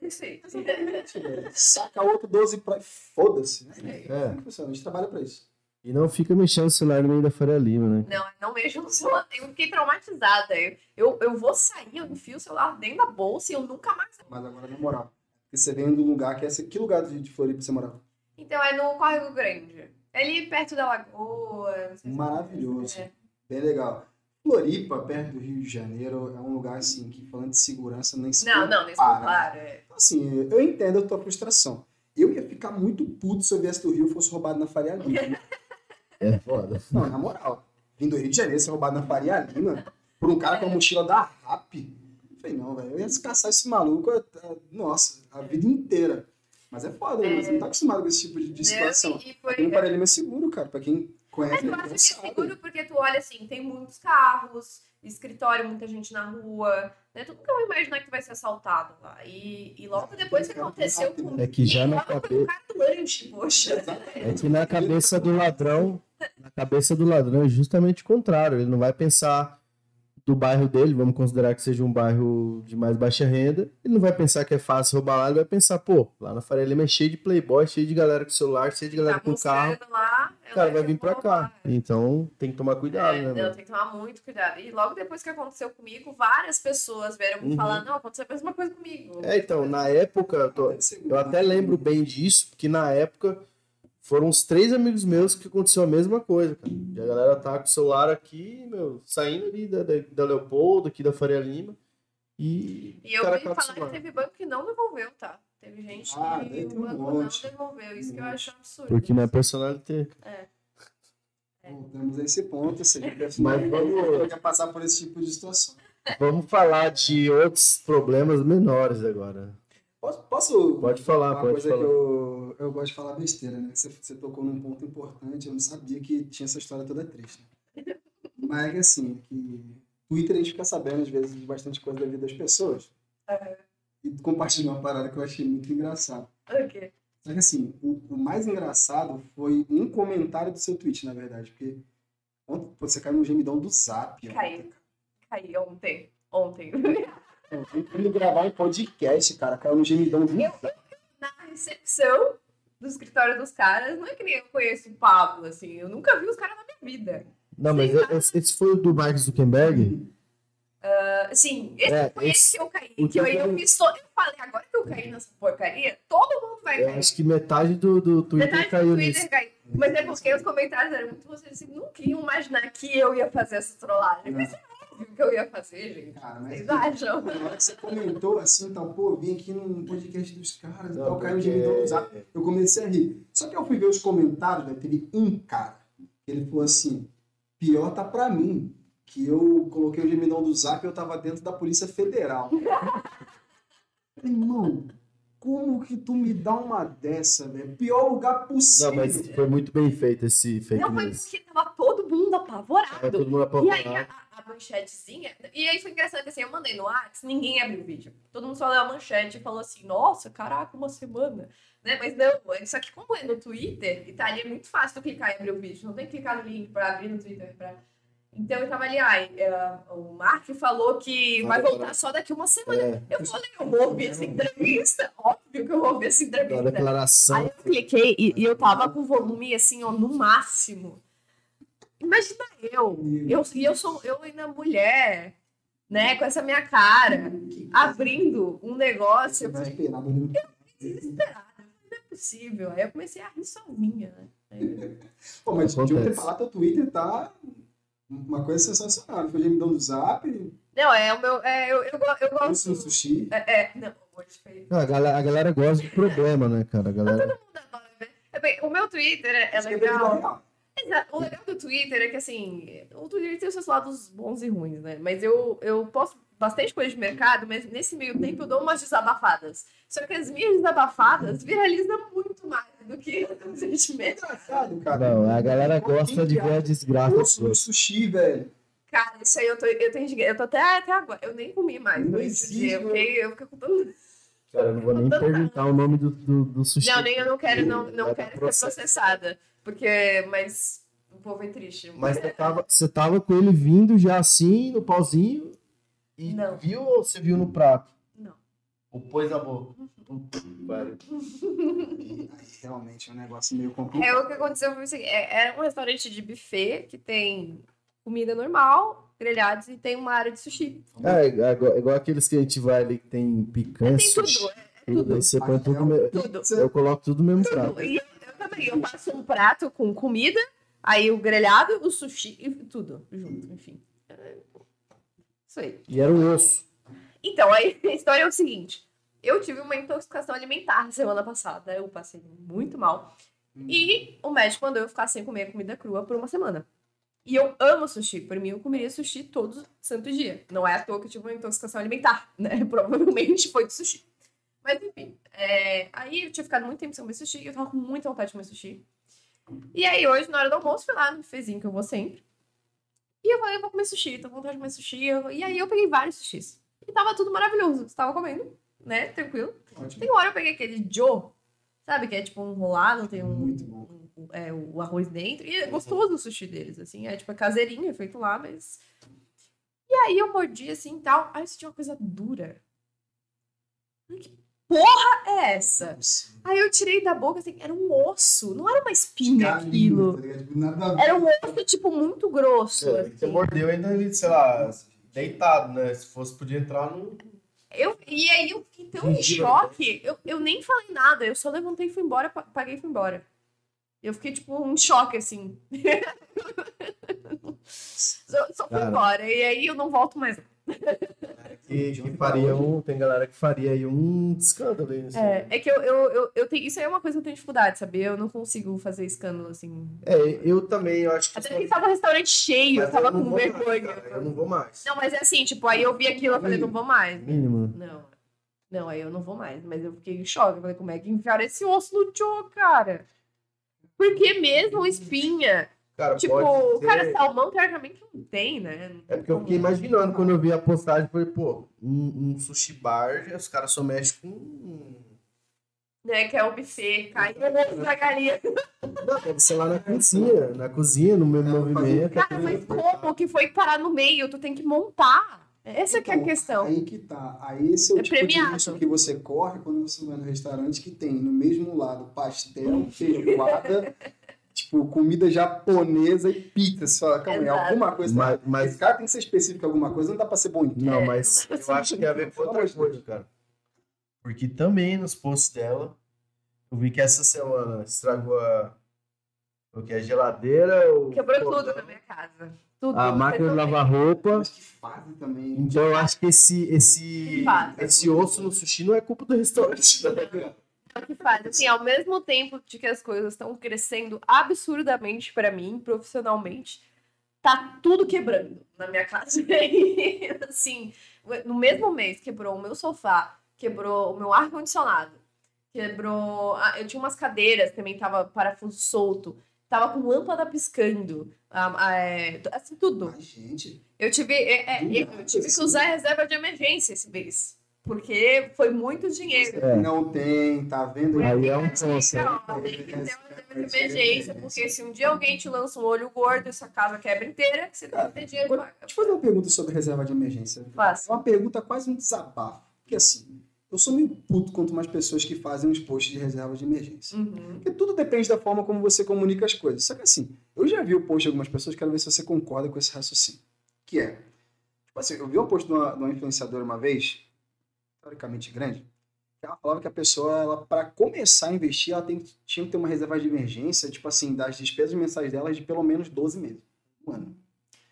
Isso aí. Saca outro 12 pra. Foda-se. né? É. Funciona? A gente trabalha pra isso. E não fica mexendo no celular no meio da Faria Lima, né? Não, não mexo no celular. Eu fiquei traumatizada. Eu, eu, eu vou sair, eu enfio o celular dentro da bolsa e eu nunca mais. Mas agora, na moral. Porque você vem do lugar que é. esse- Que lugar de de Floripa você morava? Então é no Córrego Grande. É ali perto da lagoa. não sei se- Maravilhoso. É. Bem legal. Floripa, perto do Rio de Janeiro, é um lugar assim que, falando de segurança, nem se Não, não, nesse compara. claro. É. Assim, eu entendo a tua frustração. Eu ia ficar muito puto se eu viesse do Rio e fosse roubado na Faria Lima. É foda. Não, na moral. Vim do Rio de Janeiro, ser roubado na Faria Lima por um cara com a mochila da RAP. Eu falei, não, velho, eu ia caçar esse maluco, nossa, a vida inteira. Mas é foda, né? Você não tá acostumado com esse tipo de, de situação. Não, e foi, Aqui no Faria Lima é seguro, cara. Pra quem conhece, Eu né, acho que é seguro porque tu olha assim, tem muitos carros, escritório, muita gente na rua, né? Tu nunca vai imaginar que tu vai ser assaltado lá. E, e logo depois que aconteceu com É que já na cabeça. o cara do lanche, poxa. É que na cabeça do ladrão, na cabeça do ladrão é justamente o contrário. Ele não vai pensar do bairro dele, vamos considerar que seja um bairro de mais baixa renda. Ele não vai pensar que é fácil roubar lá, ele vai pensar, pô, lá na Faria Lima é cheio de playboy, cheio de galera com celular, cheio de galera Tá com carro. lá, o cara vai vir pra cá. Então tem que tomar cuidado, é, né? Não, tem que tomar muito cuidado. E logo depois que aconteceu comigo, várias pessoas vieram me Uhum. falar: não, aconteceu a mesma coisa comigo. É, então, na época, eu, tô- eu até lembro bem disso, porque na época foram uns três amigos meus que aconteceu a mesma coisa, cara. E a galera tá com o celular aqui, meu, saindo ali da, da, da Leopoldo, aqui da Faria Lima, e, E eu ouvi falar que teve banco que não devolveu, tá? Teve gente Ah, que o um banco monte. não devolveu. Isso que eu Um acho absurdo. Porque não é personalidade. Voltamos a esse ponto, seja, Mas vamos- quer passar por esse tipo de situação. Vamos falar de outros problemas menores agora. Posso, posso Pode falar, uma pode coisa falar. que eu, eu gosto de falar besteira, né? Você, você tocou num ponto importante, eu não sabia que tinha essa história toda triste. Né? Mas é que assim, que Twitter a gente fica sabendo às vezes de bastante coisa da vida das pessoas. Aham. E compartilhou uma parada que eu achei muito engraçado. Ok. Só que assim, o, o mais engraçado foi um comentário do seu tweet, na verdade. Porque ontem, pô, você caiu no gemidão do zap. Caí. ontem, Caí Ontem. cara. Indo gravar um podcast, cara, caiu no gemidão do Eu-. Na recepção do escritório dos caras, não é que nem eu conheço o Pablo, assim. Eu nunca vi os caras na minha vida. Não, mas esse esse foi o do Mark Zuckerberg? Assim, esse É, foi esse esse- que eu caí. Que eu, que eu- eu, fiz to- eu falei, agora que eu caí nessa porcaria, todo mundo vai Eu cair. acho que metade do, do Twitter Metade do caiu Twitter nisso. caiu. Mas é porque os comentários eram muito vocês assim, nunca iam imaginar que eu ia fazer essa trollagem. Mas é óbvio que eu ia fazer, gente. Cara, mas Vocês acham? na hora que você comentou assim, tal, pô, vim aqui num podcast dos caras e Não, tal, caiu no porque- gemidão do zap. Eu comecei a rir. Só que eu fui ver os comentários, né, teve um cara, que ele falou assim, pior tá pra mim, que eu coloquei o gemidão do zap e eu tava dentro da Polícia Federal. Falei, Irmão, como que tu me dá uma dessa, velho? Pior lugar possível. Não, mas foi muito bem feito esse fake Não, foi news. porque tava todo mundo apavorado. É, todo mundo E aí apavorado. Manchetezinha. E aí foi engraçado que assim, eu mandei no WhatsApp, ninguém abriu o vídeo. Todo mundo só leu a manchete e falou assim, nossa, caraca, uma semana. Né? Mas não, só que como é no Twitter, e tá ali é muito fácil tu clicar e abrir o vídeo. Não tem que clicar no link pra abrir no Twitter. Pra... Então eu tava ali, ai, é, o Mark falou que vai voltar só daqui uma semana. É, Eu falei, eu vou ouvir essa entrevista. Óbvio que eu vou ouvir essa entrevista. declaração. Aí eu cliquei e, e eu tava com o volume assim, ó, no máximo. Imagina eu. Eu, e eu sou eu ainda mulher, né? Com essa minha cara, abrindo um negócio. Eu falei, Desesperado, né? desesperada. Não é possível. Aí eu comecei a rir sozinha, né? Aí- Pô, mas de ontem falar, teu Twitter tá uma coisa sensacional. Foi o gemidão do zap, Não, é o meu. É, eu, eu, eu gosto. sushi. É, é, não, hoje foi. Não, a, galera, a galera gosta de problema, né, cara? A galera... Todo mundo adora ver. É o meu Twitter é, é vida legal. Exato. O legal do Twitter é que, assim, o Twitter tem os seus lados bons e ruins, né? Mas eu, eu posto bastante coisa de mercado, mas nesse meio tempo eu dou umas desabafadas. Só que as minhas desabafadas viralizam muito mais do que as de É mercado. engraçado, cara. Não, a galera gosta de ver a desgraça Osso outros. sushi, velho. Cara, isso aí eu tô, eu tô Eu tô até, até agora. Eu nem comi mais Não existe, dia. Eu né? fiquei, eu fiquei com tanto. Cara, eu não vou nem perguntar o nome do, do, do sushi. Não, nem eu não quero, não, não quero ser processada. Porque, mas o povo é triste. Mas você tava, você tava com ele vindo já assim, no pauzinho, e Não. viu ou você viu no prato? Não. Ou pôs na boca? E realmente é um negócio meio complicado. É, o que aconteceu foi o seguinte, é, era um restaurante de buffet que tem comida normal, grelhados, e tem uma área de sushi. É, é igual, igual aqueles que a gente vai ali que tem picanha, tem tudo, é, tudo. Aí você põe tudo, tudo. eu coloco tudo no mesmo prato. tudo. E eu, eu também, eu faço um prato com comida, aí o grelhado, o sushi e tudo junto, enfim. Isso aí. E era um osso. Então, aí a história é o seguinte. Eu tive uma intoxicação alimentar semana passada. Eu passei muito mal. E o médico mandou eu ficar sem comer comida crua por uma semana. E eu amo sushi. Por mim, eu comeria sushi todo santo dia. Não é à toa que eu tive uma intoxicação alimentar, né? Provavelmente foi de sushi. Mas enfim. é, Aí eu tinha ficado muito tempo sem comer sushi e eu tava com muita vontade de comer sushi. E aí, hoje, na hora do almoço, fui lá no bufezinho que eu vou sempre. E eu falei, eu vou comer sushi, tô com vontade de comer sushi. Eu- E aí eu peguei vários sushis. E tava tudo maravilhoso. Tava comendo, né? Tranquilo. Ótimo. Tem uma hora eu peguei aquele Joe, sabe? Que é tipo um rolado, tem um, Muito bom. um- é, o arroz dentro. E é gostoso o sushi deles, assim. É tipo é caseirinho, é feito lá, mas. E aí eu mordi assim e tal. Aí eu senti uma coisa dura. Que porra é essa? Aí eu tirei da boca, assim, era um osso, não era uma espinha aquilo. Tá era um osso, tipo, muito grosso. É, assim. Você mordeu ainda, sei lá, deitado, né? Se fosse, podia entrar no. Eu, e aí eu fiquei tão em choque, eu, eu nem falei nada, eu só levantei e fui embora, pa- paguei e fui embora. Eu fiquei, tipo, em choque, assim. só, só fui Cara. embora, e aí eu não volto mais. Que, que faria um, tem galera que faria aí um escândalo aí. nesse- É, é que eu, eu, eu, eu tenho, isso aí é uma coisa que eu tenho dificuldade, sabia? Eu não consigo fazer escândalo, assim. É, eu também, eu acho que. Até porque tava o restaurante cheio, eu tava com mais, vergonha. cara, eu não vou mais. Não, mas é assim, tipo, aí eu vi aquilo, eu falei, não vou mais. Mínimo. Não. Não, aí eu não vou mais. Mas eu fiquei em choque. Eu falei, como é que enfiaram esse osso no Joe, cara? Por que mesmo espinha? Cara, Tipo, pode ser- cara, salmão teoricamente não tem, né? Não É tem porque eu fiquei imaginando quando eu vi a postagem, falei, pô, um, um sushi bar, os caras só mexem com. Né, que é o buffet, cai da galinha. Não, deve ser lá na cozinha, na cozinha, no mesmo movimento. Cara, mas como que foi parar no meio? Tu tem que montar. Essa que é a Então, questão. Aí que tá. Aí esse é o É tipo premiado. de risco que você corre quando você vai no restaurante que tem no mesmo lado pastel, feijoada, tipo, comida japonesa e pizza. Você fala, calma aí, alguma coisa. Mas, mas Esse cara tem que ser específico em alguma coisa, não dá pra ser bom em tudo. Não, É, mas não eu acho que tem a ver com Pelo outra coisa, cara. Porque também nos posts dela, eu vi que essa semana estragou a. O que? A geladeira? O Quebrou fogão, tudo na minha casa. Tudo. A máquina de lavar roupa. Também. Então eu acho que esse, esse, esse osso no sushi não é culpa do restaurante, né? É o que faz. Assim, ao mesmo tempo de que as coisas estão crescendo absurdamente pra mim, profissionalmente, tá tudo quebrando na minha casa. E, assim, no mesmo mês quebrou o meu sofá, quebrou o meu ar-condicionado, quebrou. Eu tinha umas cadeiras, também tava parafuso solto, tava com lâmpada piscando. é, assim, tudo. Mas, gente, Eu tive, é, é, eu tive que assim. usar a reserva de emergência esse mês. Porque foi muito dinheiro. É. não tem, tá vendo? Aí é um ponto, Não, né? tem que ter uma reserva de emergência, porque se um dia alguém te lança um olho gordo e sua casa quebra inteira, você tem que ter dinheiro Agora, pra Deixa eu fazer uma pergunta sobre reserva de emergência. Faça. É uma pergunta quase um desabafo. Porque assim, eu sou meio puto quanto mais pessoas que fazem uns posts de reserva de emergência. Uhum. Porque tudo depende da forma como você comunica as coisas. Só que assim, eu já vi o post de algumas pessoas, quero ver se você concorda com esse raciocínio. Que é, tipo assim, eu vi um post de uma, de uma influenciadora uma vez, teoricamente grande, que ela falava que a pessoa, ela, para começar a investir, ela tem, tinha que ter uma reserva de emergência, tipo assim, das despesas mensais dela de pelo menos 12 meses. Um ano.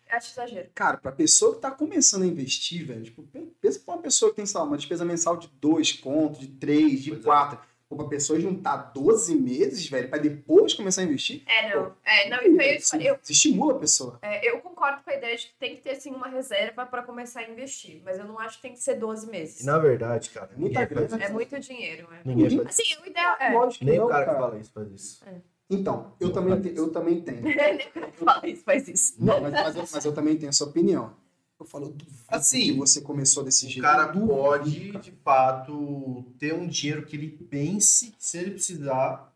Acho exagero. Cara, pra pessoa que tá começando a investir, velho, tipo, pensa pra uma pessoa que tem, sei lá, uma despesa mensal de dois contos, de três, de Pois é. quatro. Ou pra pessoa juntar 12 meses, velho, pra depois começar a investir. É, não. É, não, isso aí eu, Assim, estimula a pessoa. é, eu concordo com a ideia de que tem que ter, sim, uma reserva pra começar a investir. Mas eu não acho que tem que ser 12 meses. E na verdade, cara, Muita grana. É muito dinheiro, é. Ninguém faz Assim, o ideal é. Lógico que Nem não, o cara, cara. que fala isso faz isso. Então, eu também, eu também tenho. Fala isso, faz isso. Não, mas, mas eu, mas eu também tenho essa opinião. Eu falo, duvido Assim, que você começou desse O jeito. cara Eu duvido. pode, de fato, ter um dinheiro que ele pense que se ele precisar,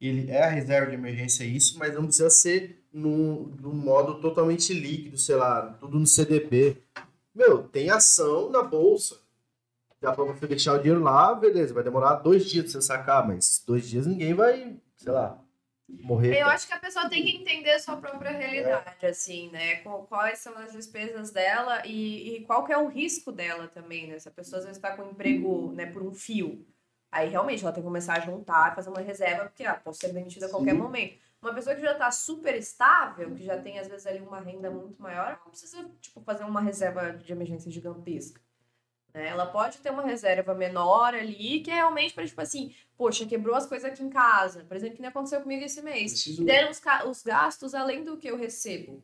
ele é a reserva de emergência isso, mas não precisa ser num, num modo totalmente líquido, sei lá, tudo no CDB. Meu, tem ação na bolsa. Dá pra você deixar o dinheiro lá, beleza, vai demorar dois dias pra você sacar, mas dois dias ninguém vai, sei lá, morrer. Eu acho que a pessoa tem que entender a sua própria realidade, assim, né? Quais são as despesas dela e, e qual que é o risco dela também, né? Se a pessoa às vezes está com um emprego, né, por um fio, aí realmente ela tem que começar a juntar, fazer uma reserva, porque ah, posso ser demitida a qualquer Sim. momento. Uma pessoa que já está super estável, que já tem às vezes ali uma renda muito maior, não precisa, tipo, fazer uma reserva de emergência gigantesca. Né? Ela pode ter uma reserva menor ali, que é realmente para, tipo assim, poxa, quebrou as coisas aqui em casa. Por exemplo, que nem aconteceu comigo esse mês Preciso- deram os, os gastos além do que eu recebo,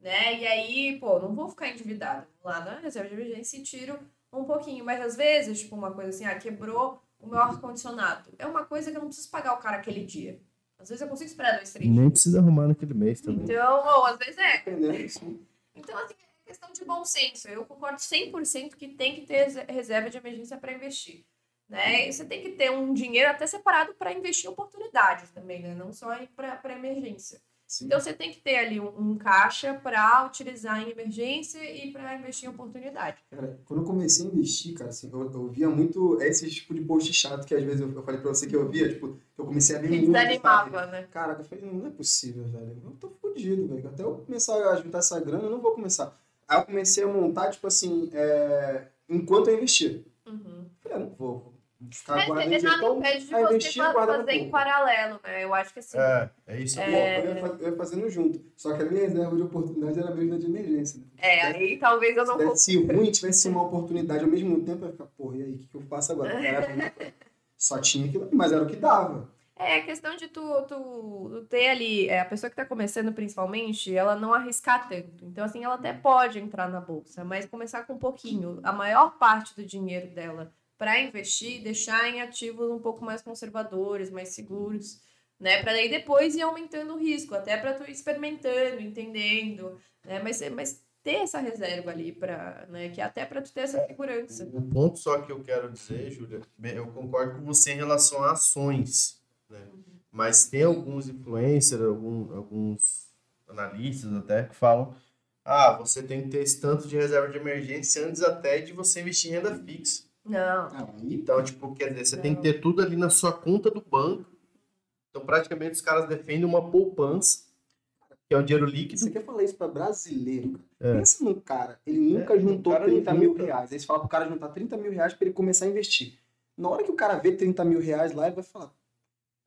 né? E aí, pô, não vou ficar endividada. Vou lá na reserva de emergência e tiro um pouquinho. Mas às vezes, tipo, uma coisa assim, ah, quebrou o meu ar-condicionado. É uma coisa que eu não preciso pagar o cara aquele dia. Às vezes eu consigo esperar dois, três dias. Nem precisa arrumar naquele mês também. Então, ou às vezes é. Sim. Então, assim, questão de bom senso. Eu concordo 100% que tem que ter rese- reserva de emergência para investir. Né? E você tem que ter um dinheiro até separado para investir em oportunidades também, né? Não só para emergência. Sim. Então você tem que ter ali um, um caixa para utilizar em emergência e para investir em oportunidade. Cara, quando eu comecei a investir, cara, assim, eu, eu via muito esse tipo de post chato que às vezes eu, eu falei para você que eu via, tipo, eu comecei a ver muito. Desanimava, né? Cara, eu falei, não é possível, velho. Eu tô fodido, velho. Até eu começar a juntar essa grana, eu não vou começar. Aí eu comecei a montar, tipo assim, é... enquanto eu investia. Uhum. Falei, ah, não vou ficar é, guardando dinheiro. Nada impede de você investir, fazer em paralelo, né? Eu acho que assim. É, é isso. É... Eu, ia, eu ia fazendo junto. Só que a minha reserva de oportunidade era mesmo de emergência. Né? É, aí talvez eu não fosse. Se ruim, tivesse uma oportunidade ao mesmo tempo, eu ia ficar, porra, e aí, o que, que eu faço agora? só tinha aquilo, mas era o que dava. É, a questão de tu, tu, tu ter ali, é, a pessoa que está começando principalmente, ela não arriscar tanto. Então, assim, ela até pode entrar na bolsa, mas começar com um pouquinho. A maior parte do dinheiro dela para investir, deixar em ativos um pouco mais conservadores, mais seguros, né? Para daí depois ir aumentando o risco, até para tu ir experimentando, entendendo, né? Mas, mas ter essa reserva ali para, né? Que é até para tu ter essa segurança. Um ponto só que eu quero dizer, Júlia, eu concordo com você em relação a ações, né? Mas tem alguns influencers, algum, alguns analistas até que falam ah, você tem que ter esse tanto de reserva de emergência antes até de você investir em renda fixa. Não. Então, tipo, quer dizer, você não. tem que ter tudo ali na sua conta do banco. Então, praticamente, os caras defendem uma poupança, que é um dinheiro líquido. Você quer falar isso para brasileiro? É. Pensa num cara, ele nunca é, juntou 30 mil nunca... reais. Aí você fala pro cara juntar 30 mil reais para ele começar a investir. Na hora que o cara vê 30 mil reais lá, ele vai falar: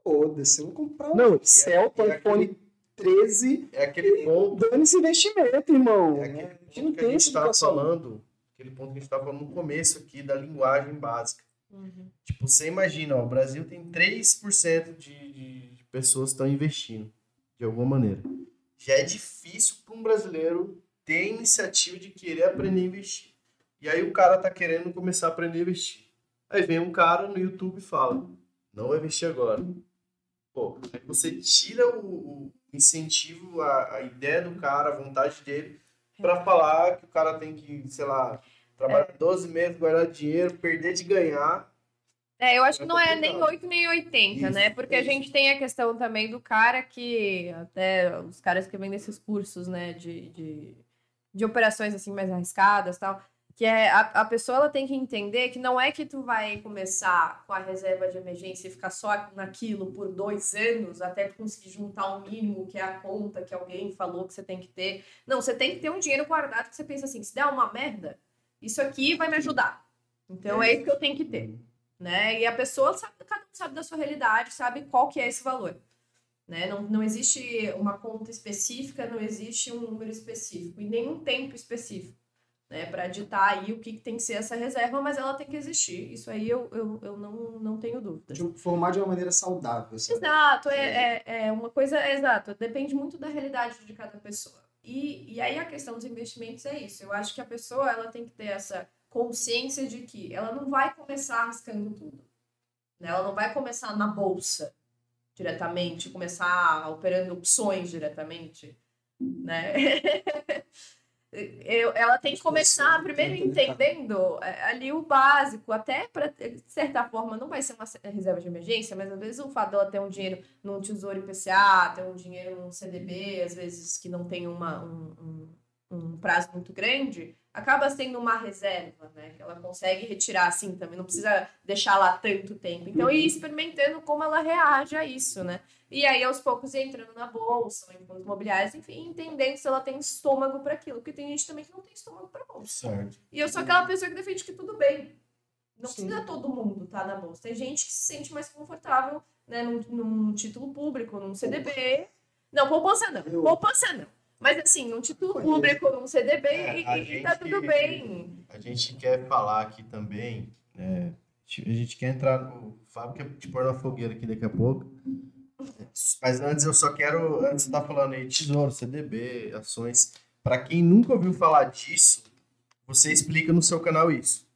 foda-se, eu vou comprar um não, Celta, é, iPhone aquele, 13. É aquele ponto. Dando esse investimento, irmão. É aquele ponto não que a gente está falando aquele ponto que a gente estava falando no começo aqui da linguagem básica. Uhum. Tipo, você imagina, ó, o Brasil tem 3% de, de, de pessoas que estão investindo, de alguma maneira. Já é difícil para um brasileiro ter a iniciativa de querer aprender a investir. E aí o cara tá querendo começar a aprender a investir. Aí vem um cara no YouTube e fala, não vai investir agora. Pô, aí você tira o, o incentivo, a, a ideia do cara, a vontade dele, para falar que o cara tem que, sei lá, trabalhar é. 12 meses, guardar dinheiro, perder de ganhar. É, eu acho que não é nem 8 nem 80, isso, né? Porque isso. a gente tem a questão também do cara que, até os caras que vendem esses cursos, né, de, de, de operações assim mais arriscadas tal que é a, a pessoa ela tem que entender que não é que tu vai começar com a reserva de emergência e ficar só naquilo por dois anos até tu conseguir juntar o mínimo que é a conta que alguém falou que você tem que ter. Não, você tem que ter um dinheiro guardado que você pensa assim, se der uma merda, isso aqui vai me ajudar. Então é isso que eu tenho que ter, né? E a pessoa sabe, cada um sabe da sua realidade, sabe qual que é esse valor. Né? Não, não existe uma conta específica, não existe um número específico e nenhum tempo específico né, para ditar aí o que, que, tem que ser essa reserva, mas ela tem que existir. Isso aí eu, eu, eu não, não tenho dúvida. De formar de uma maneira saudável. Sabe? Exato, é, é, é, uma coisa, é, exato, depende muito da realidade de cada pessoa. E, e aí a questão dos investimentos é isso. Eu acho que a pessoa ela tem que ter essa consciência de que ela não vai começar arriscando tudo. Né? Ela não vai começar na bolsa diretamente, começar operando opções diretamente, né? Eu, ela tem que começar primeiro entendendo é, ali o básico, até para, de certa forma, não vai ser uma reserva de emergência, mas às vezes o fato dela ter um dinheiro num tesouro IPCA, ter um dinheiro num CDB, às vezes que não tem uma, um, um, um prazo muito grande, acaba sendo uma reserva, né? Que ela consegue retirar assim também, não precisa deixar lá tanto tempo. Então, ir experimentando como ela reage a isso, né? E aí, aos poucos, entrando na bolsa, em fundos imobiliários, enfim, entendendo se ela tem estômago para aquilo. Porque tem gente também que não tem estômago para bolsa. Certo. E eu sou aquela pessoa que defende que tudo bem. Não Sim. precisa todo mundo estar tá na bolsa. Tem gente que se sente mais confortável né, num, num título público, num CDB. Não, poupança não. Eu... Poupança não. Mas assim, num título Conheço. público, num CDB, é, e, gente, e tá tudo bem. A gente quer falar aqui também, né? A gente quer entrar no. Fábio quer te pôr na fogueira aqui daqui a pouco. Mas antes eu só quero, antes de estar tá falando aí, tesouro, CDB, ações. Para quem nunca ouviu falar disso, você explica no seu canal isso.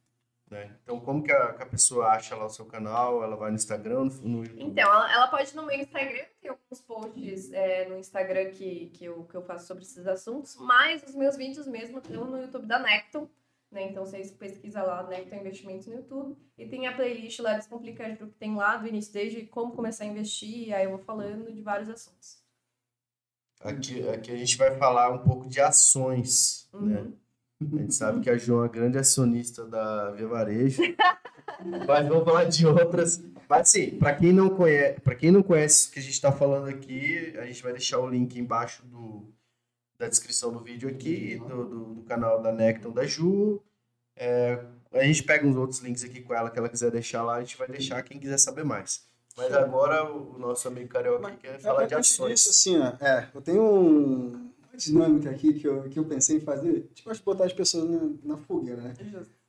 Né? Então, como que a, que a, pessoa acha lá o seu canal? Ela vai no Instagram, no, YouTube? Então, ela, ela, pode ir no meu Instagram, tem alguns posts é, no Instagram que, que, eu, que eu faço sobre esses assuntos, mas os meus vídeos mesmo estão no YouTube da Necton. Né? Então vocês pesquisam lá, né, tem investimentos no YouTube. E tem a playlist lá Descomplica que tem lá do início, desde como começar a investir, e aí eu vou falando de vários assuntos. Aqui, aqui a gente vai falar um pouco de ações, Uhum. né? A gente sabe que a João é grande acionista da Via Varejo. Mas vamos falar de outras. Mas sim, para quem não conhece, para quem não conhece o que a gente está falando aqui, a gente vai deixar o link embaixo do, da descrição do vídeo aqui, do, do, do canal da Necton da Ju. É, a gente pega uns outros links aqui com ela que ela quiser deixar lá, a gente vai deixar quem quiser saber mais. Mas agora o, nosso amigo Carioca aqui quer falar de ações. disso, assim, ó, é, eu tenho um- dinâmica aqui que eu, que eu pensei em fazer, tipo, acho botar as pessoas na, na fogueira, né?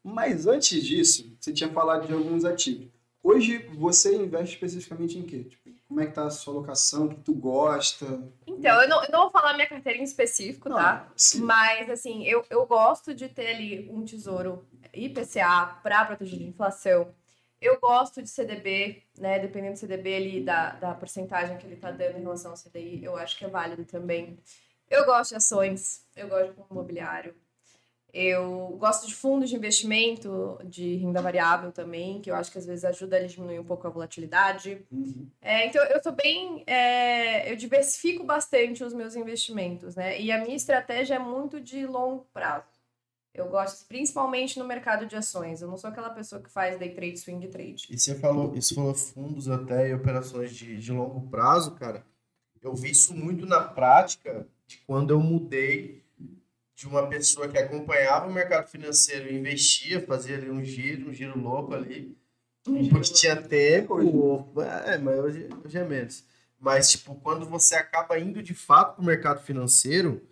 Mas antes disso, você tinha falado de alguns ativos. Hoje você investe especificamente em quê? Tipo, como é que tá a sua alocação? O que tu gosta? Então, eu não, eu não vou falar minha carteira em específico, tá? sim. Mas, assim, eu, eu gosto de ter ali um tesouro IPCA para proteger de inflação. Eu gosto de CDB, né? Dependendo do CDB ali, da, da porcentagem que ele tá dando em relação ao CDI, eu acho que é válido também. Eu gosto de ações, eu gosto de fundo imobiliário. Eu gosto de fundos de investimento de renda variável também, que eu acho que às vezes ajuda a diminuir um pouco a volatilidade. Uhum. É, então, eu sou bem. é, eu diversifico bastante os meus investimentos, né? E a minha estratégia é muito de longo prazo. Eu gosto, principalmente no mercado de ações. Eu não sou aquela pessoa que faz day trade, swing trade. E você falou, isso falou fundos até e operações de, de longo prazo, cara. Eu vi isso muito na prática de quando eu mudei de uma pessoa que acompanhava o mercado financeiro e investia, fazia ali um giro, um giro louco ali, porque tinha tempo. É, mas hoje, hoje é menos. Mas, tipo, quando você acaba indo de fato para o mercado financeiro,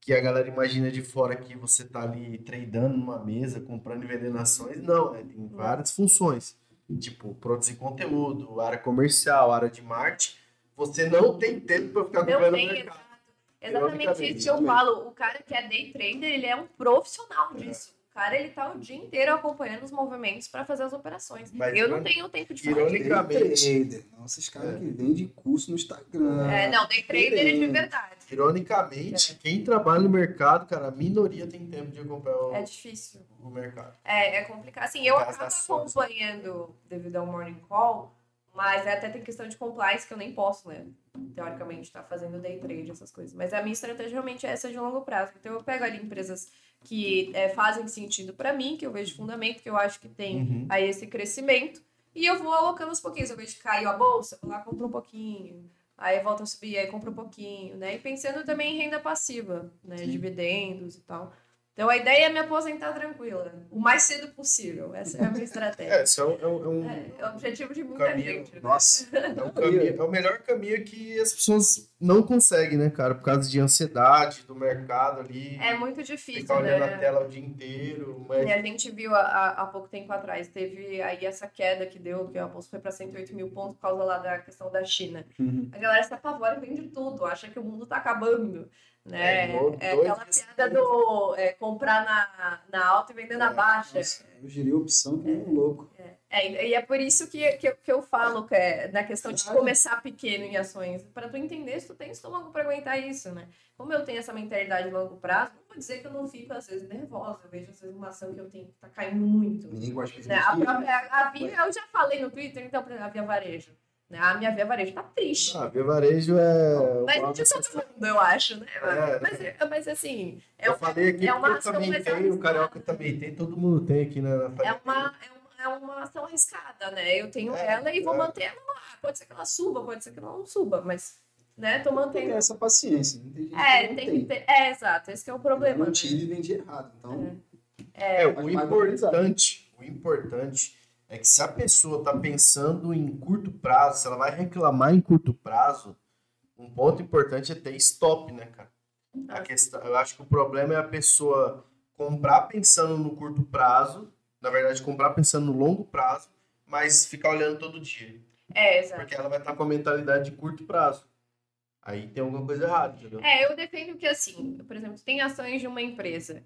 que a galera imagina de fora que você tá ali tradando numa mesa, comprando e vendendo ações, não, né? Tem várias funções. Tipo, produzir conteúdo, área comercial, área de marketing. Você não tem tempo para ficar acompanhando o mercado. Exatamente isso que eu falo. O cara que é day trader, ele é um profissional disso. O cara, ele tá o dia inteiro acompanhando os movimentos para fazer as operações. Mas eu não tenho tempo de fazer. Ironicamente- Day trader. Nossa, esses caras que vendem curso no Instagram. É, não, day trader é de verdade. Ironicamente, quem trabalha no mercado, cara, a minoria tem tempo de acompanhar o, É difícil. o mercado. É, é complicado. Assim, eu acabo acompanhando devido ao morning call, mas até tem questão de compliance que eu nem posso, né? Teoricamente, estar fazendo day trade, essas coisas. Mas a minha estratégia realmente é essa de longo prazo. Então eu pego ali empresas que é, fazem sentido para mim, que eu vejo fundamento, que eu acho que tem Uhum. aí esse crescimento, e eu vou alocando aos pouquinhos. Eu vejo que caiu a bolsa, vou lá, compro um pouquinho. Aí volta a subir, aí compro um pouquinho, né? E pensando também em renda passiva, né? Dividendos e tal. Então a ideia é me aposentar tranquila, o mais cedo possível. Essa é a minha É, estratégia. esse é um, é um- é um- É, é o objetivo de muita Caminho. gente. Né? Nossa. é um caminho- é o melhor caminho que as pessoas não conseguem, né, cara? Por causa de ansiedade do mercado ali. É muito difícil, Ficar olhando né? a tela o dia inteiro. Mas... E a gente viu há, pouco tempo atrás, teve aí essa queda que deu, que a bolsa foi para 108 mil pontos por causa lá da questão da China. Uhum. A galera se apavora e vende tudo, acha que o mundo tá acabando. Né? É, É, dois aquela piada do é, comprar na, na alta e vender na baixa. Nossa, eu girei opção que um louco. É, e e é por isso que, que, eu- que eu falo que é, na questão de começar pequeno em ações, para tu entender se tu tem estômago para aguentar isso, né? Como eu tenho essa mentalidade de longo prazo, não vou dizer que eu não fico, às vezes, nervosa. Eu vejo, às vezes, uma ação que eu tenho que tá caindo muito. Ninguém gosta de Né? A, própria, a Via, eu já falei no Twitter, então, a Via Varejo. Né? A minha Via Varejo tá triste. Ah, Via Varejo é. mas de todo mundo, eu acho, né? É. Mas, mas assim, é, eu uma- falei aqui é uma eu ação também mais tenho, o. Carioca também tem, todo mundo tem aqui na, na é família. uma, é, uma, é uma ação arriscada, né? Eu tenho É, ela e vou é. manter ela lá. Pode ser que ela suba, pode ser que ela não suba, mas, né, tô Tem mantendo. essa paciência. Tem gente É, que não tem que ter. É, exato, esse que é o Eu problema. não né? tive e vendi errado. Então, É, o importante, o importante é que se a pessoa tá pensando em curto prazo, se ela vai reclamar em curto prazo, um ponto importante é ter stop, né, cara? A Ah. questão, eu acho que o problema é a pessoa comprar pensando no curto prazo, na verdade comprar pensando no longo prazo, mas ficar olhando todo dia, É, exato. porque ela vai estar com a mentalidade de curto prazo. Aí tem alguma coisa errada, entendeu? É, eu defendo que assim, por exemplo, tem ações de uma empresa.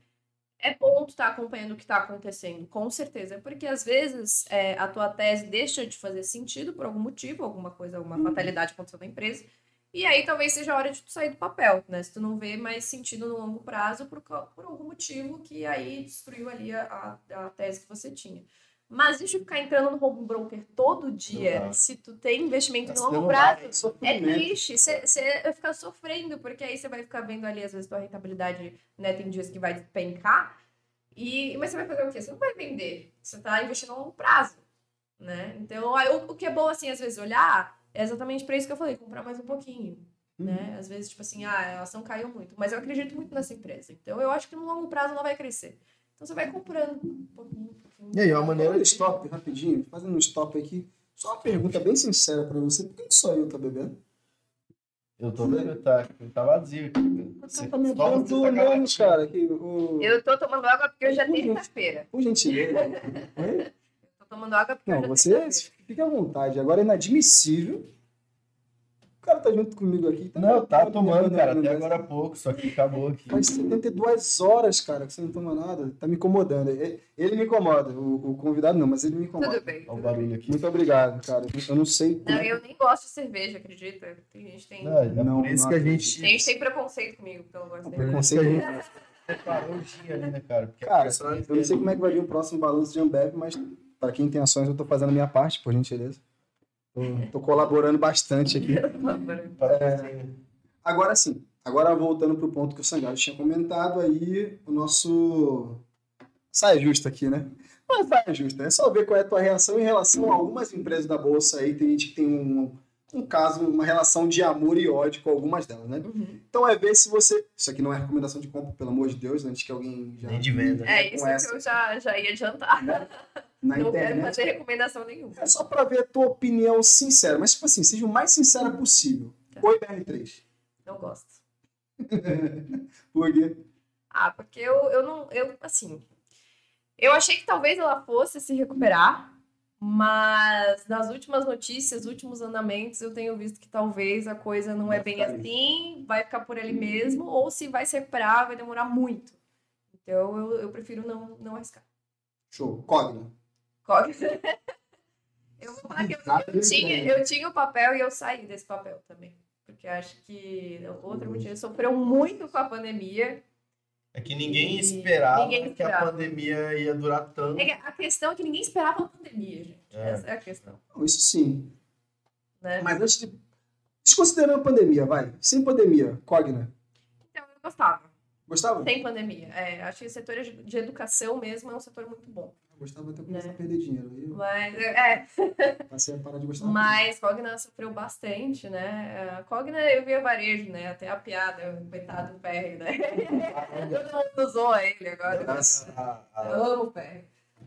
É bom tu estar acompanhando o que está acontecendo, com certeza, porque às vezes é, a tua tese deixa de fazer sentido por algum motivo, alguma coisa, alguma fatalidade aconteceu na empresa, e aí talvez seja a hora de tu sair do papel, né? Se tu não vê mais sentido no longo prazo por, por algum motivo que aí destruiu ali a, a, a tese que você tinha. Mas deixa eu ficar entrando no home broker todo dia, se tu tem investimento Tá em longo prazo, é sofrimento. triste. Você vai ficar sofrendo, porque aí você vai ficar vendo ali, às vezes, tua rentabilidade, né? Tem dias que vai despencar. E, mas você vai fazer o quê? Você não vai vender. Você tá investindo a longo prazo, né? Então, aí, o, o que é bom, assim, às vezes, olhar, é exatamente para isso que eu falei, comprar mais um pouquinho. Uhum. Né? Às vezes, tipo assim, ah, a ação caiu muito. Mas eu acredito muito nessa empresa. Então, eu acho que no longo prazo ela vai crescer. Então, você vai comprando um pouquinho, um pouquinho. E aí, é uma maneira de stop, rapidinho, fazendo um stop aqui. Só uma pergunta bem sincera pra você. Por que só eu tá bebendo? Eu tô vendo, tá, tá vazio aqui. Você tá me abrindo tá cara. Que, o... Eu tô tomando água porque hoje é Por gentil- terça-feira. Por gentileza. Tô tomando água porque Não, hoje é você fica à vontade. Agora é inadmissível. O cara tá junto comigo aqui. Não, tá me tomando, levando cara, até agora há pouco, só que acabou aqui. Faz 72 horas, cara, que você não toma nada. Tá me incomodando. Ele ele me incomoda. O, o convidado não, mas ele me incomoda. Tudo bem. Olha o barulho aqui. Muito obrigado, cara. Eu não sei. como Não, é eu nem gosto de cerveja, acredita? Tem gente tem, Não, é Não, isso não que a gente tem gente tem preconceito comigo pelo gosto de. Preconceito. A gente separou o gin ali, né, cara? Porque a Cara, eu não sei dele- como é que vai vir o próximo balanço de Ambev, mas para quem tem ações, eu tô fazendo a minha parte, por gentileza. Tô, tô colaborando bastante aqui. Patrocínio. Agora sim, agora voltando pro ponto que o Sangalo tinha comentado aí, o nosso saia justa aqui, né? Não é saia justa, é só ver qual é a tua reação em relação a algumas empresas da bolsa aí, tem gente que tem um, um caso, uma relação de amor e ódio com algumas delas, né? Uhum. Então é ver se você, isso aqui não é recomendação de compra, pelo amor de Deus, antes que alguém já Nem de venda. É isso com essa. que eu já, já ia adiantar. na não quero internet. fazer recomendação nenhuma. É só pra ver a tua opinião sincera, mas tipo assim, seja o mais sincera possível. Tá. Oi, BR3. Não gosto. Por quê? Ah, porque eu, eu não. Eu, assim. Eu achei que talvez ela fosse se recuperar, mas nas últimas notícias, últimos andamentos, eu tenho visto que talvez a coisa não Vai é bem assim, vai ficar por ali mesmo, ou se vai se recuperar, vai demorar muito. Então eu, eu prefiro não, não arriscar. Show. Cogna. Que- Eu vou falar que eu, eu tinha, eu tinha o papel e eu saí desse papel também. Porque acho que outro motivo sofreu muito com a pandemia. É que ninguém esperava ninguém que a esperava. pandemia ia durar tanto. É que a questão é que ninguém esperava a pandemia, gente. É. Essa é a questão. Não, isso sim. Né? Mas antes de. Desconsiderando a pandemia, vai. Sem pandemia, Cogna. Então eu gostava. Gostava? Sem pandemia. É, acho que o setor de de educação mesmo é um setor muito bom. Gostava até começar Né? a perder dinheiro. Aí eu Mas, é, passei a parar de gostar. mas Cogna sofreu bastante, né? A Cogna eu via varejo, né? Até a piada, o coitado do PR, né? Todo mundo zoa ele agora. Nossa. A- a- Eu amo o PR.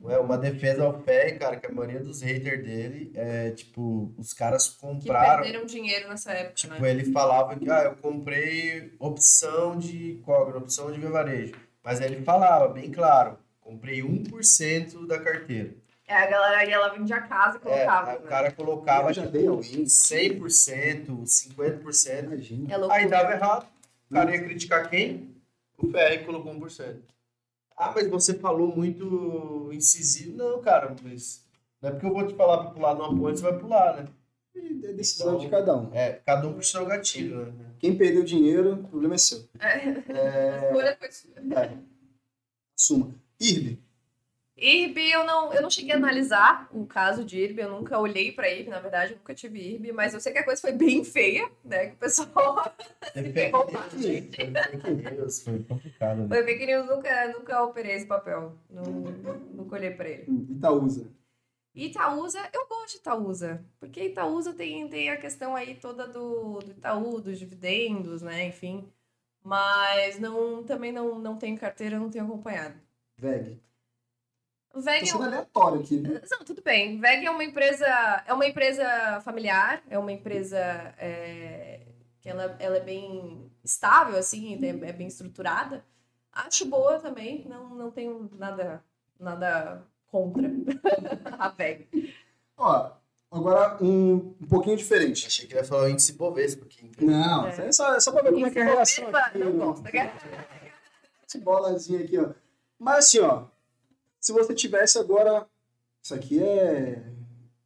É uma defesa ao pé, cara, que a maioria dos haters dele é tipo, os caras Que compraram. perderam dinheiro nessa época, Tipo, né? ele falava que, ah, eu comprei opção de Cogna, opção de varejo. Mas aí ele falava, bem claro, comprei 1% da carteira. É, a galera aí ela vendia a casa e É, colocava. aí o né? cara colocava Eu já tipo, dei alguém. 100%, 50%. Imagina. É. Aí dava errado. O cara ia criticar quem? O PR colocou 1%. Ah, mas você falou muito incisivo. Não, cara, mas não é porque eu vou te falar pra pular numa ponte, você vai pular, né? É decisão de cada um. É, cada um com o seu gatilho, né? Quem perdeu dinheiro, o problema é seu. É. A escolha foi sua. É. Assuma. IRB. IRB, eu não, eu não cheguei a analisar o caso de IRB, eu nunca olhei pra IRB, na verdade, eu nunca tive IRB, mas eu sei que a coisa foi bem feia, né? Que o pessoal news, teve fake news, foi complicado. Né? foi fake news, nunca, nunca operei esse papel, não, nunca olhei pra ele. Itaúsa. Itaúsa, eu gosto de Itaúsa, porque Itaúsa tem, tem a questão aí toda do, do Itaú, dos dividendos, né? Enfim, mas não, também não, não tenho carteira, não tenho acompanhado. VEG. O Tô VEG é sendo um- aleatório aqui. né? Não, tudo bem. VEG é uma empresa, é uma empresa familiar, é uma empresa é, que ela, ela é bem estável, assim, é, é bem estruturada. Acho boa também, não, não tenho nada, nada contra a VEG. Ó, agora um, um pouquinho diferente. Achei que ia falar o índice Bovespa aqui. Não, É. é só, é só pra ver como é que é a reação aqui. não né? gosto. Esse bolazinho aqui, ó. Mas assim, ó. Se você tivesse agora. Isso aqui é.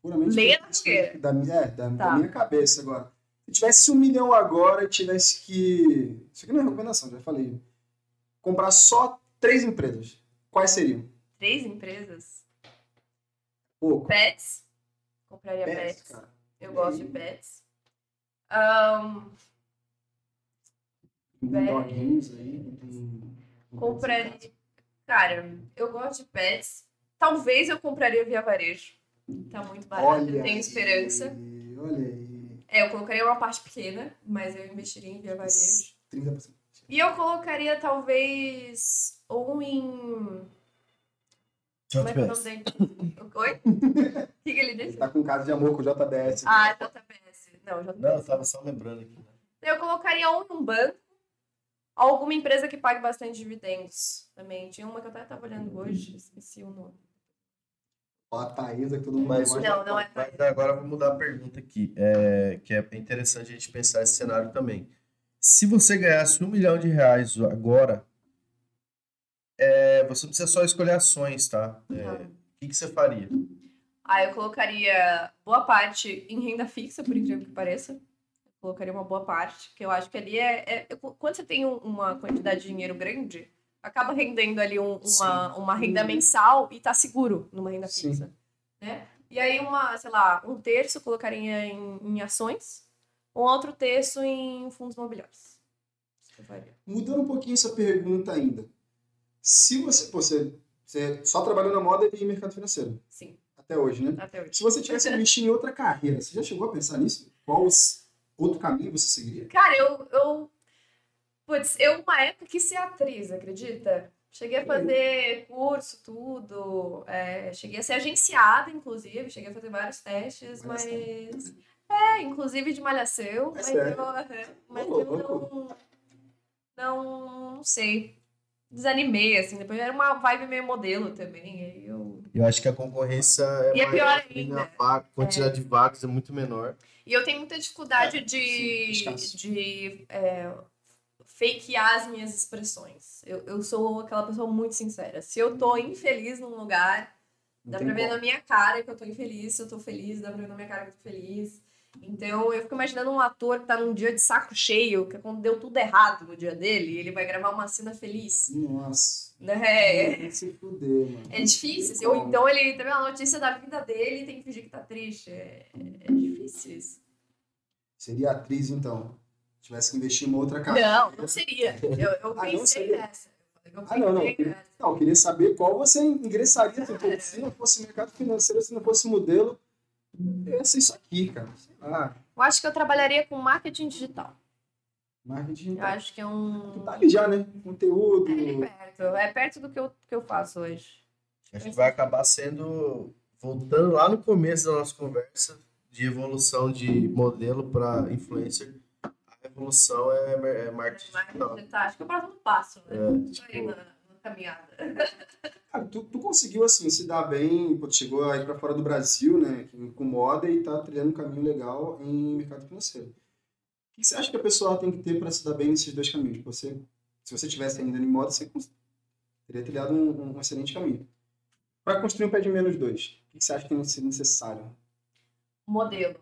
Puramente. Fogueira. da, é, da, da Tá. minha cabeça agora. Se tivesse um milhão agora e tivesse que. Isso aqui não é recomendação, já falei. Comprar só três empresas. Quais seriam? Três empresas? Pouco. Pets. Compraria Pets, pets. Eu E gosto de pets. Um doguinhos aí. compraria. Cara, eu gosto de pets. Talvez eu compraria via varejo. Tá muito barato, Olha eu tenho aí, esperança. Olha aí. É, eu colocaria uma parte pequena, mas eu investiria em via varejo. 30%. E eu colocaria talvez ou em. Como é que é o nome? Oi? O que, que ele Ele disse? tá com caso de amor com o JBS. Ah, JBS. Não, JBS. Não, eu tava só lembrando aqui. né? Eu colocaria ou um banco, ou alguma empresa que pague bastante dividendos também. Tinha uma que eu até tava olhando hoje, esqueci o nome. Ó, a Thaísa que todo mundo Mas- gosta. Não, não é. Mas agora eu vou mudar a pergunta aqui, é, que é interessante a gente pensar esse cenário também. Se você ganhasse um milhão de reais agora, é, você não precisa só escolher ações, tá? É. O que, que você faria? Ah, eu colocaria boa parte em renda fixa, por incrível que pareça. Colocaria uma boa parte, que eu acho que ali é. é- quando você tem um- uma quantidade de dinheiro grande, acaba rendendo ali um- uma, uma renda mensal e tá seguro numa renda Sim. fixa. Né? E aí, uma, sei lá, um terço colocaria em, em ações, um outro terço em fundos imobiliários. Mudando um pouquinho essa pergunta ainda. Se você, pô, você, você só trabalhou na moda e mercado financeiro, Sim, até hoje, né? até hoje. Se você tivesse que investir em outra carreira, você já chegou a pensar nisso? Qual os- outro caminho você seguiria? Cara, eu, eu. Putz, eu, uma época, quis ser atriz, acredita? Cheguei a fazer curso, tudo. é, cheguei a ser agenciada, inclusive. Cheguei a fazer vários testes, mas. Malhação. É, inclusive de malhação. É mas sério? eu, é, mas Ô, eu não. Não, não sei. Desanimei, assim. Depois era uma vibe meio modelo também. Aí eu. Eu acho que a concorrência é, E é maior, pior ainda. A quantidade de vagas é muito menor. E eu tenho muita dificuldade É, de, sim, de é, fakear as minhas expressões. Eu, eu sou aquela pessoa muito sincera. Se eu tô infeliz num lugar, Não dá pra ver como. na minha cara que eu tô infeliz. Se eu tô feliz, dá pra ver na minha cara que eu tô feliz. Então eu fico imaginando um ator que tá num dia de saco cheio, que é quando deu tudo errado no dia dele, ele vai gravar uma cena feliz. Nossa. Né? Vai se fuder, mano. É difícil. assim. Ou então ele teve uma notícia da vida dele e tem que fingir que tá triste. É, é difícil isso. Seria atriz, então. Tivesse que investir em uma outra carreira. Não, não seria. Eu, eu Ah, não pensei seria? nessa. Eu Ah, não, não. pensei nessa. Não, eu queria saber qual você ingressaria. Tipo, se não fosse mercado financeiro, se não fosse modelo, ia ser isso aqui, cara. Sei lá. Eu acho que eu trabalharia com marketing digital. Marketing. Eu acho que é um. Tá ali já, né? Conteúdo. É ali perto. É perto do que eu, que eu faço hoje. Acho que vai acabar sendo, voltando lá no começo da nossa conversa, de evolução de modelo para influencer, a evolução é, é marketing Marketing digital. digital. Acho que é o próximo passo, né? É, Tô aí tipo, na, na caminhada. Cara, tu, tu conseguiu, assim, se dar bem, pô, tu chegou aí pra fora do Brasil, né, com moda e tá trilhando um caminho legal em mercado financeiro. O que você acha que a pessoa tem que ter para se dar bem nesses dois caminhos? Você, se você tivesse ainda em moda, você teria trilhado um, um excelente caminho. Para construir um pé de menos dois, o que você acha que tem que ser necessário? Modelo.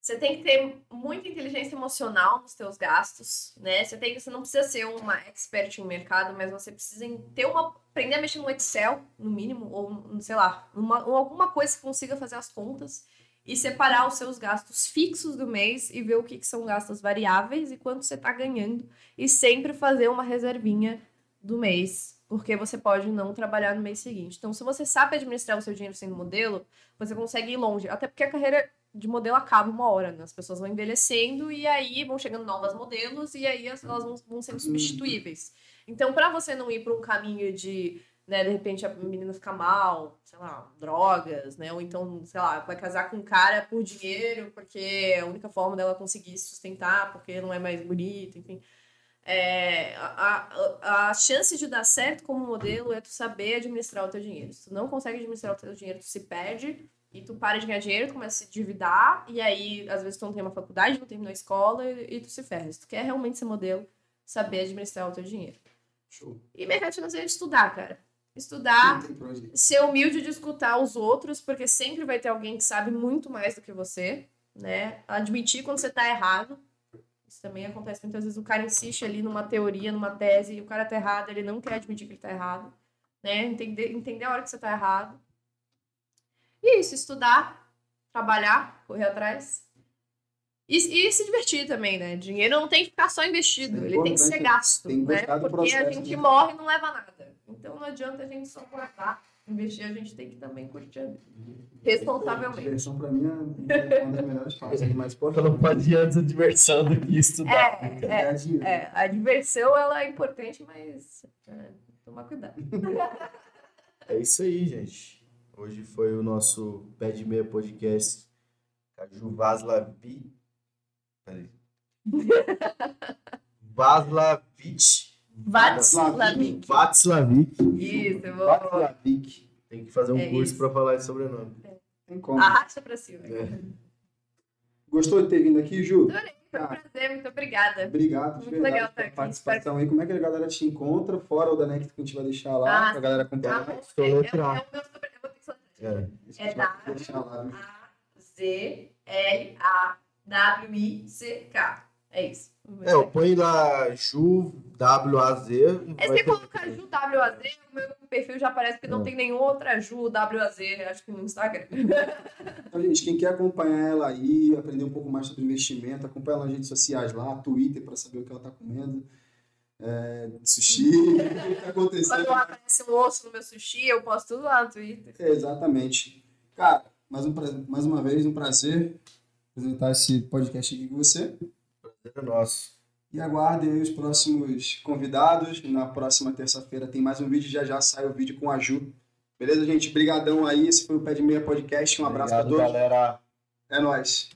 Você tem que ter muita inteligência emocional nos seus gastos, né? Você tem, você não precisa ser uma expert em mercado, mas você precisa ter uma aprender a mexer no Excel, no mínimo, ou sei lá, uma, ou alguma coisa que consiga fazer as contas e separar os seus gastos fixos do mês e ver o que, que são gastos variáveis e quanto você está ganhando e sempre fazer uma reservinha do mês, porque você pode não trabalhar no mês seguinte. Então, se você sabe administrar o seu dinheiro sendo modelo, você consegue ir longe. Até porque a carreira de modelo acaba uma hora, né? As pessoas vão envelhecendo e aí vão chegando novas modelos e aí as- elas vão, vão sendo substituíveis. Então, para você não ir para um caminho de, né, de repente a menina ficar mal, sei lá, drogas, né? Ou então, sei lá, vai casar com um cara por dinheiro, porque é a única forma dela conseguir se sustentar, porque não é mais bonito, enfim. É, a, a, a chance de dar certo como modelo é tu saber administrar o teu dinheiro. Se tu não consegue administrar o teu dinheiro, tu se perde e tu para de ganhar dinheiro, tu começa a se endividar, e aí, às vezes, tu não tem uma faculdade, não terminou a escola, e, e tu se ferra. Se tu quer realmente ser modelo, saber administrar o teu dinheiro. Show. E mercado financeiro é estudar, cara. Estudar, ser humilde de escutar os outros, porque sempre vai ter alguém que sabe muito mais do que você, né? Admitir quando você tá errado. Isso também acontece muitas vezes. O cara insiste ali numa teoria, numa tese, e o cara tá errado, ele não quer admitir que ele tá errado, né? Entender, entender a hora que você tá errado. E isso, estudar, trabalhar, correr atrás. E, e, se divertir também, né? Dinheiro não tem que ficar só investido, é ele tem que ser gasto, tem que né? Porque processo, a gente né? morre e não leva nada. Então não adianta a gente só guardar investir, a gente tem que também curtir a vida. Responsavelmente. Diversão pra mim é uma das melhores fases. Mas, pô, não pode antes a diversão do que estudar. É, é, é, a diversão ela é importante, mas é, tomar cuidado. É isso aí, gente. Hoje foi o nosso Pé de Meia Podcast. Caju Vaslavi. Peraí. Vaslavich Václavic. Václavic. Isso, eu vou. Václavic. Tem que fazer um é curso para falar esse sobrenome. É. Tem como. Arrasta pra cima. É. Gostou de ter vindo aqui, Ju? Adorei, foi um prazer, muito obrigada. Obrigado, muito verdade, legal estar aqui. participação aí. Como é que a galera te encontra? Fora o da NEC que a gente vai deixar lá, ah, pra galera acompanhar. Ah, é, é, é, o meu sobrenome, eu vou ter que. É, é A-Z-L-A-W-I-C-K. É isso. É, eu ponho lá Ju WAZ. É, se colocar Ju WAZ, o meu perfil já aparece porque é. não tem nenhuma outra Ju WAZ, acho que no Instagram. Então, gente, quem quer acompanhar ela aí, aprender um pouco mais sobre investimento, acompanha ela nas redes sociais lá, Twitter, para saber o que ela tá comendo. É, sushi, o que tá acontecendo. Quando aparece um osso no meu sushi, eu posto tudo lá no Twitter. É, exatamente. Cara, mais, um, mais uma vez, um prazer apresentar esse podcast aqui com você é nosso. E aguardem aí os próximos convidados. Na próxima terça-feira tem mais um vídeo. Já já sai o vídeo com a Ju. Beleza, gente? Obrigadão aí. Esse foi o Pé de Meia Podcast. Um abraço Obrigado, a todos. galera. É nóis.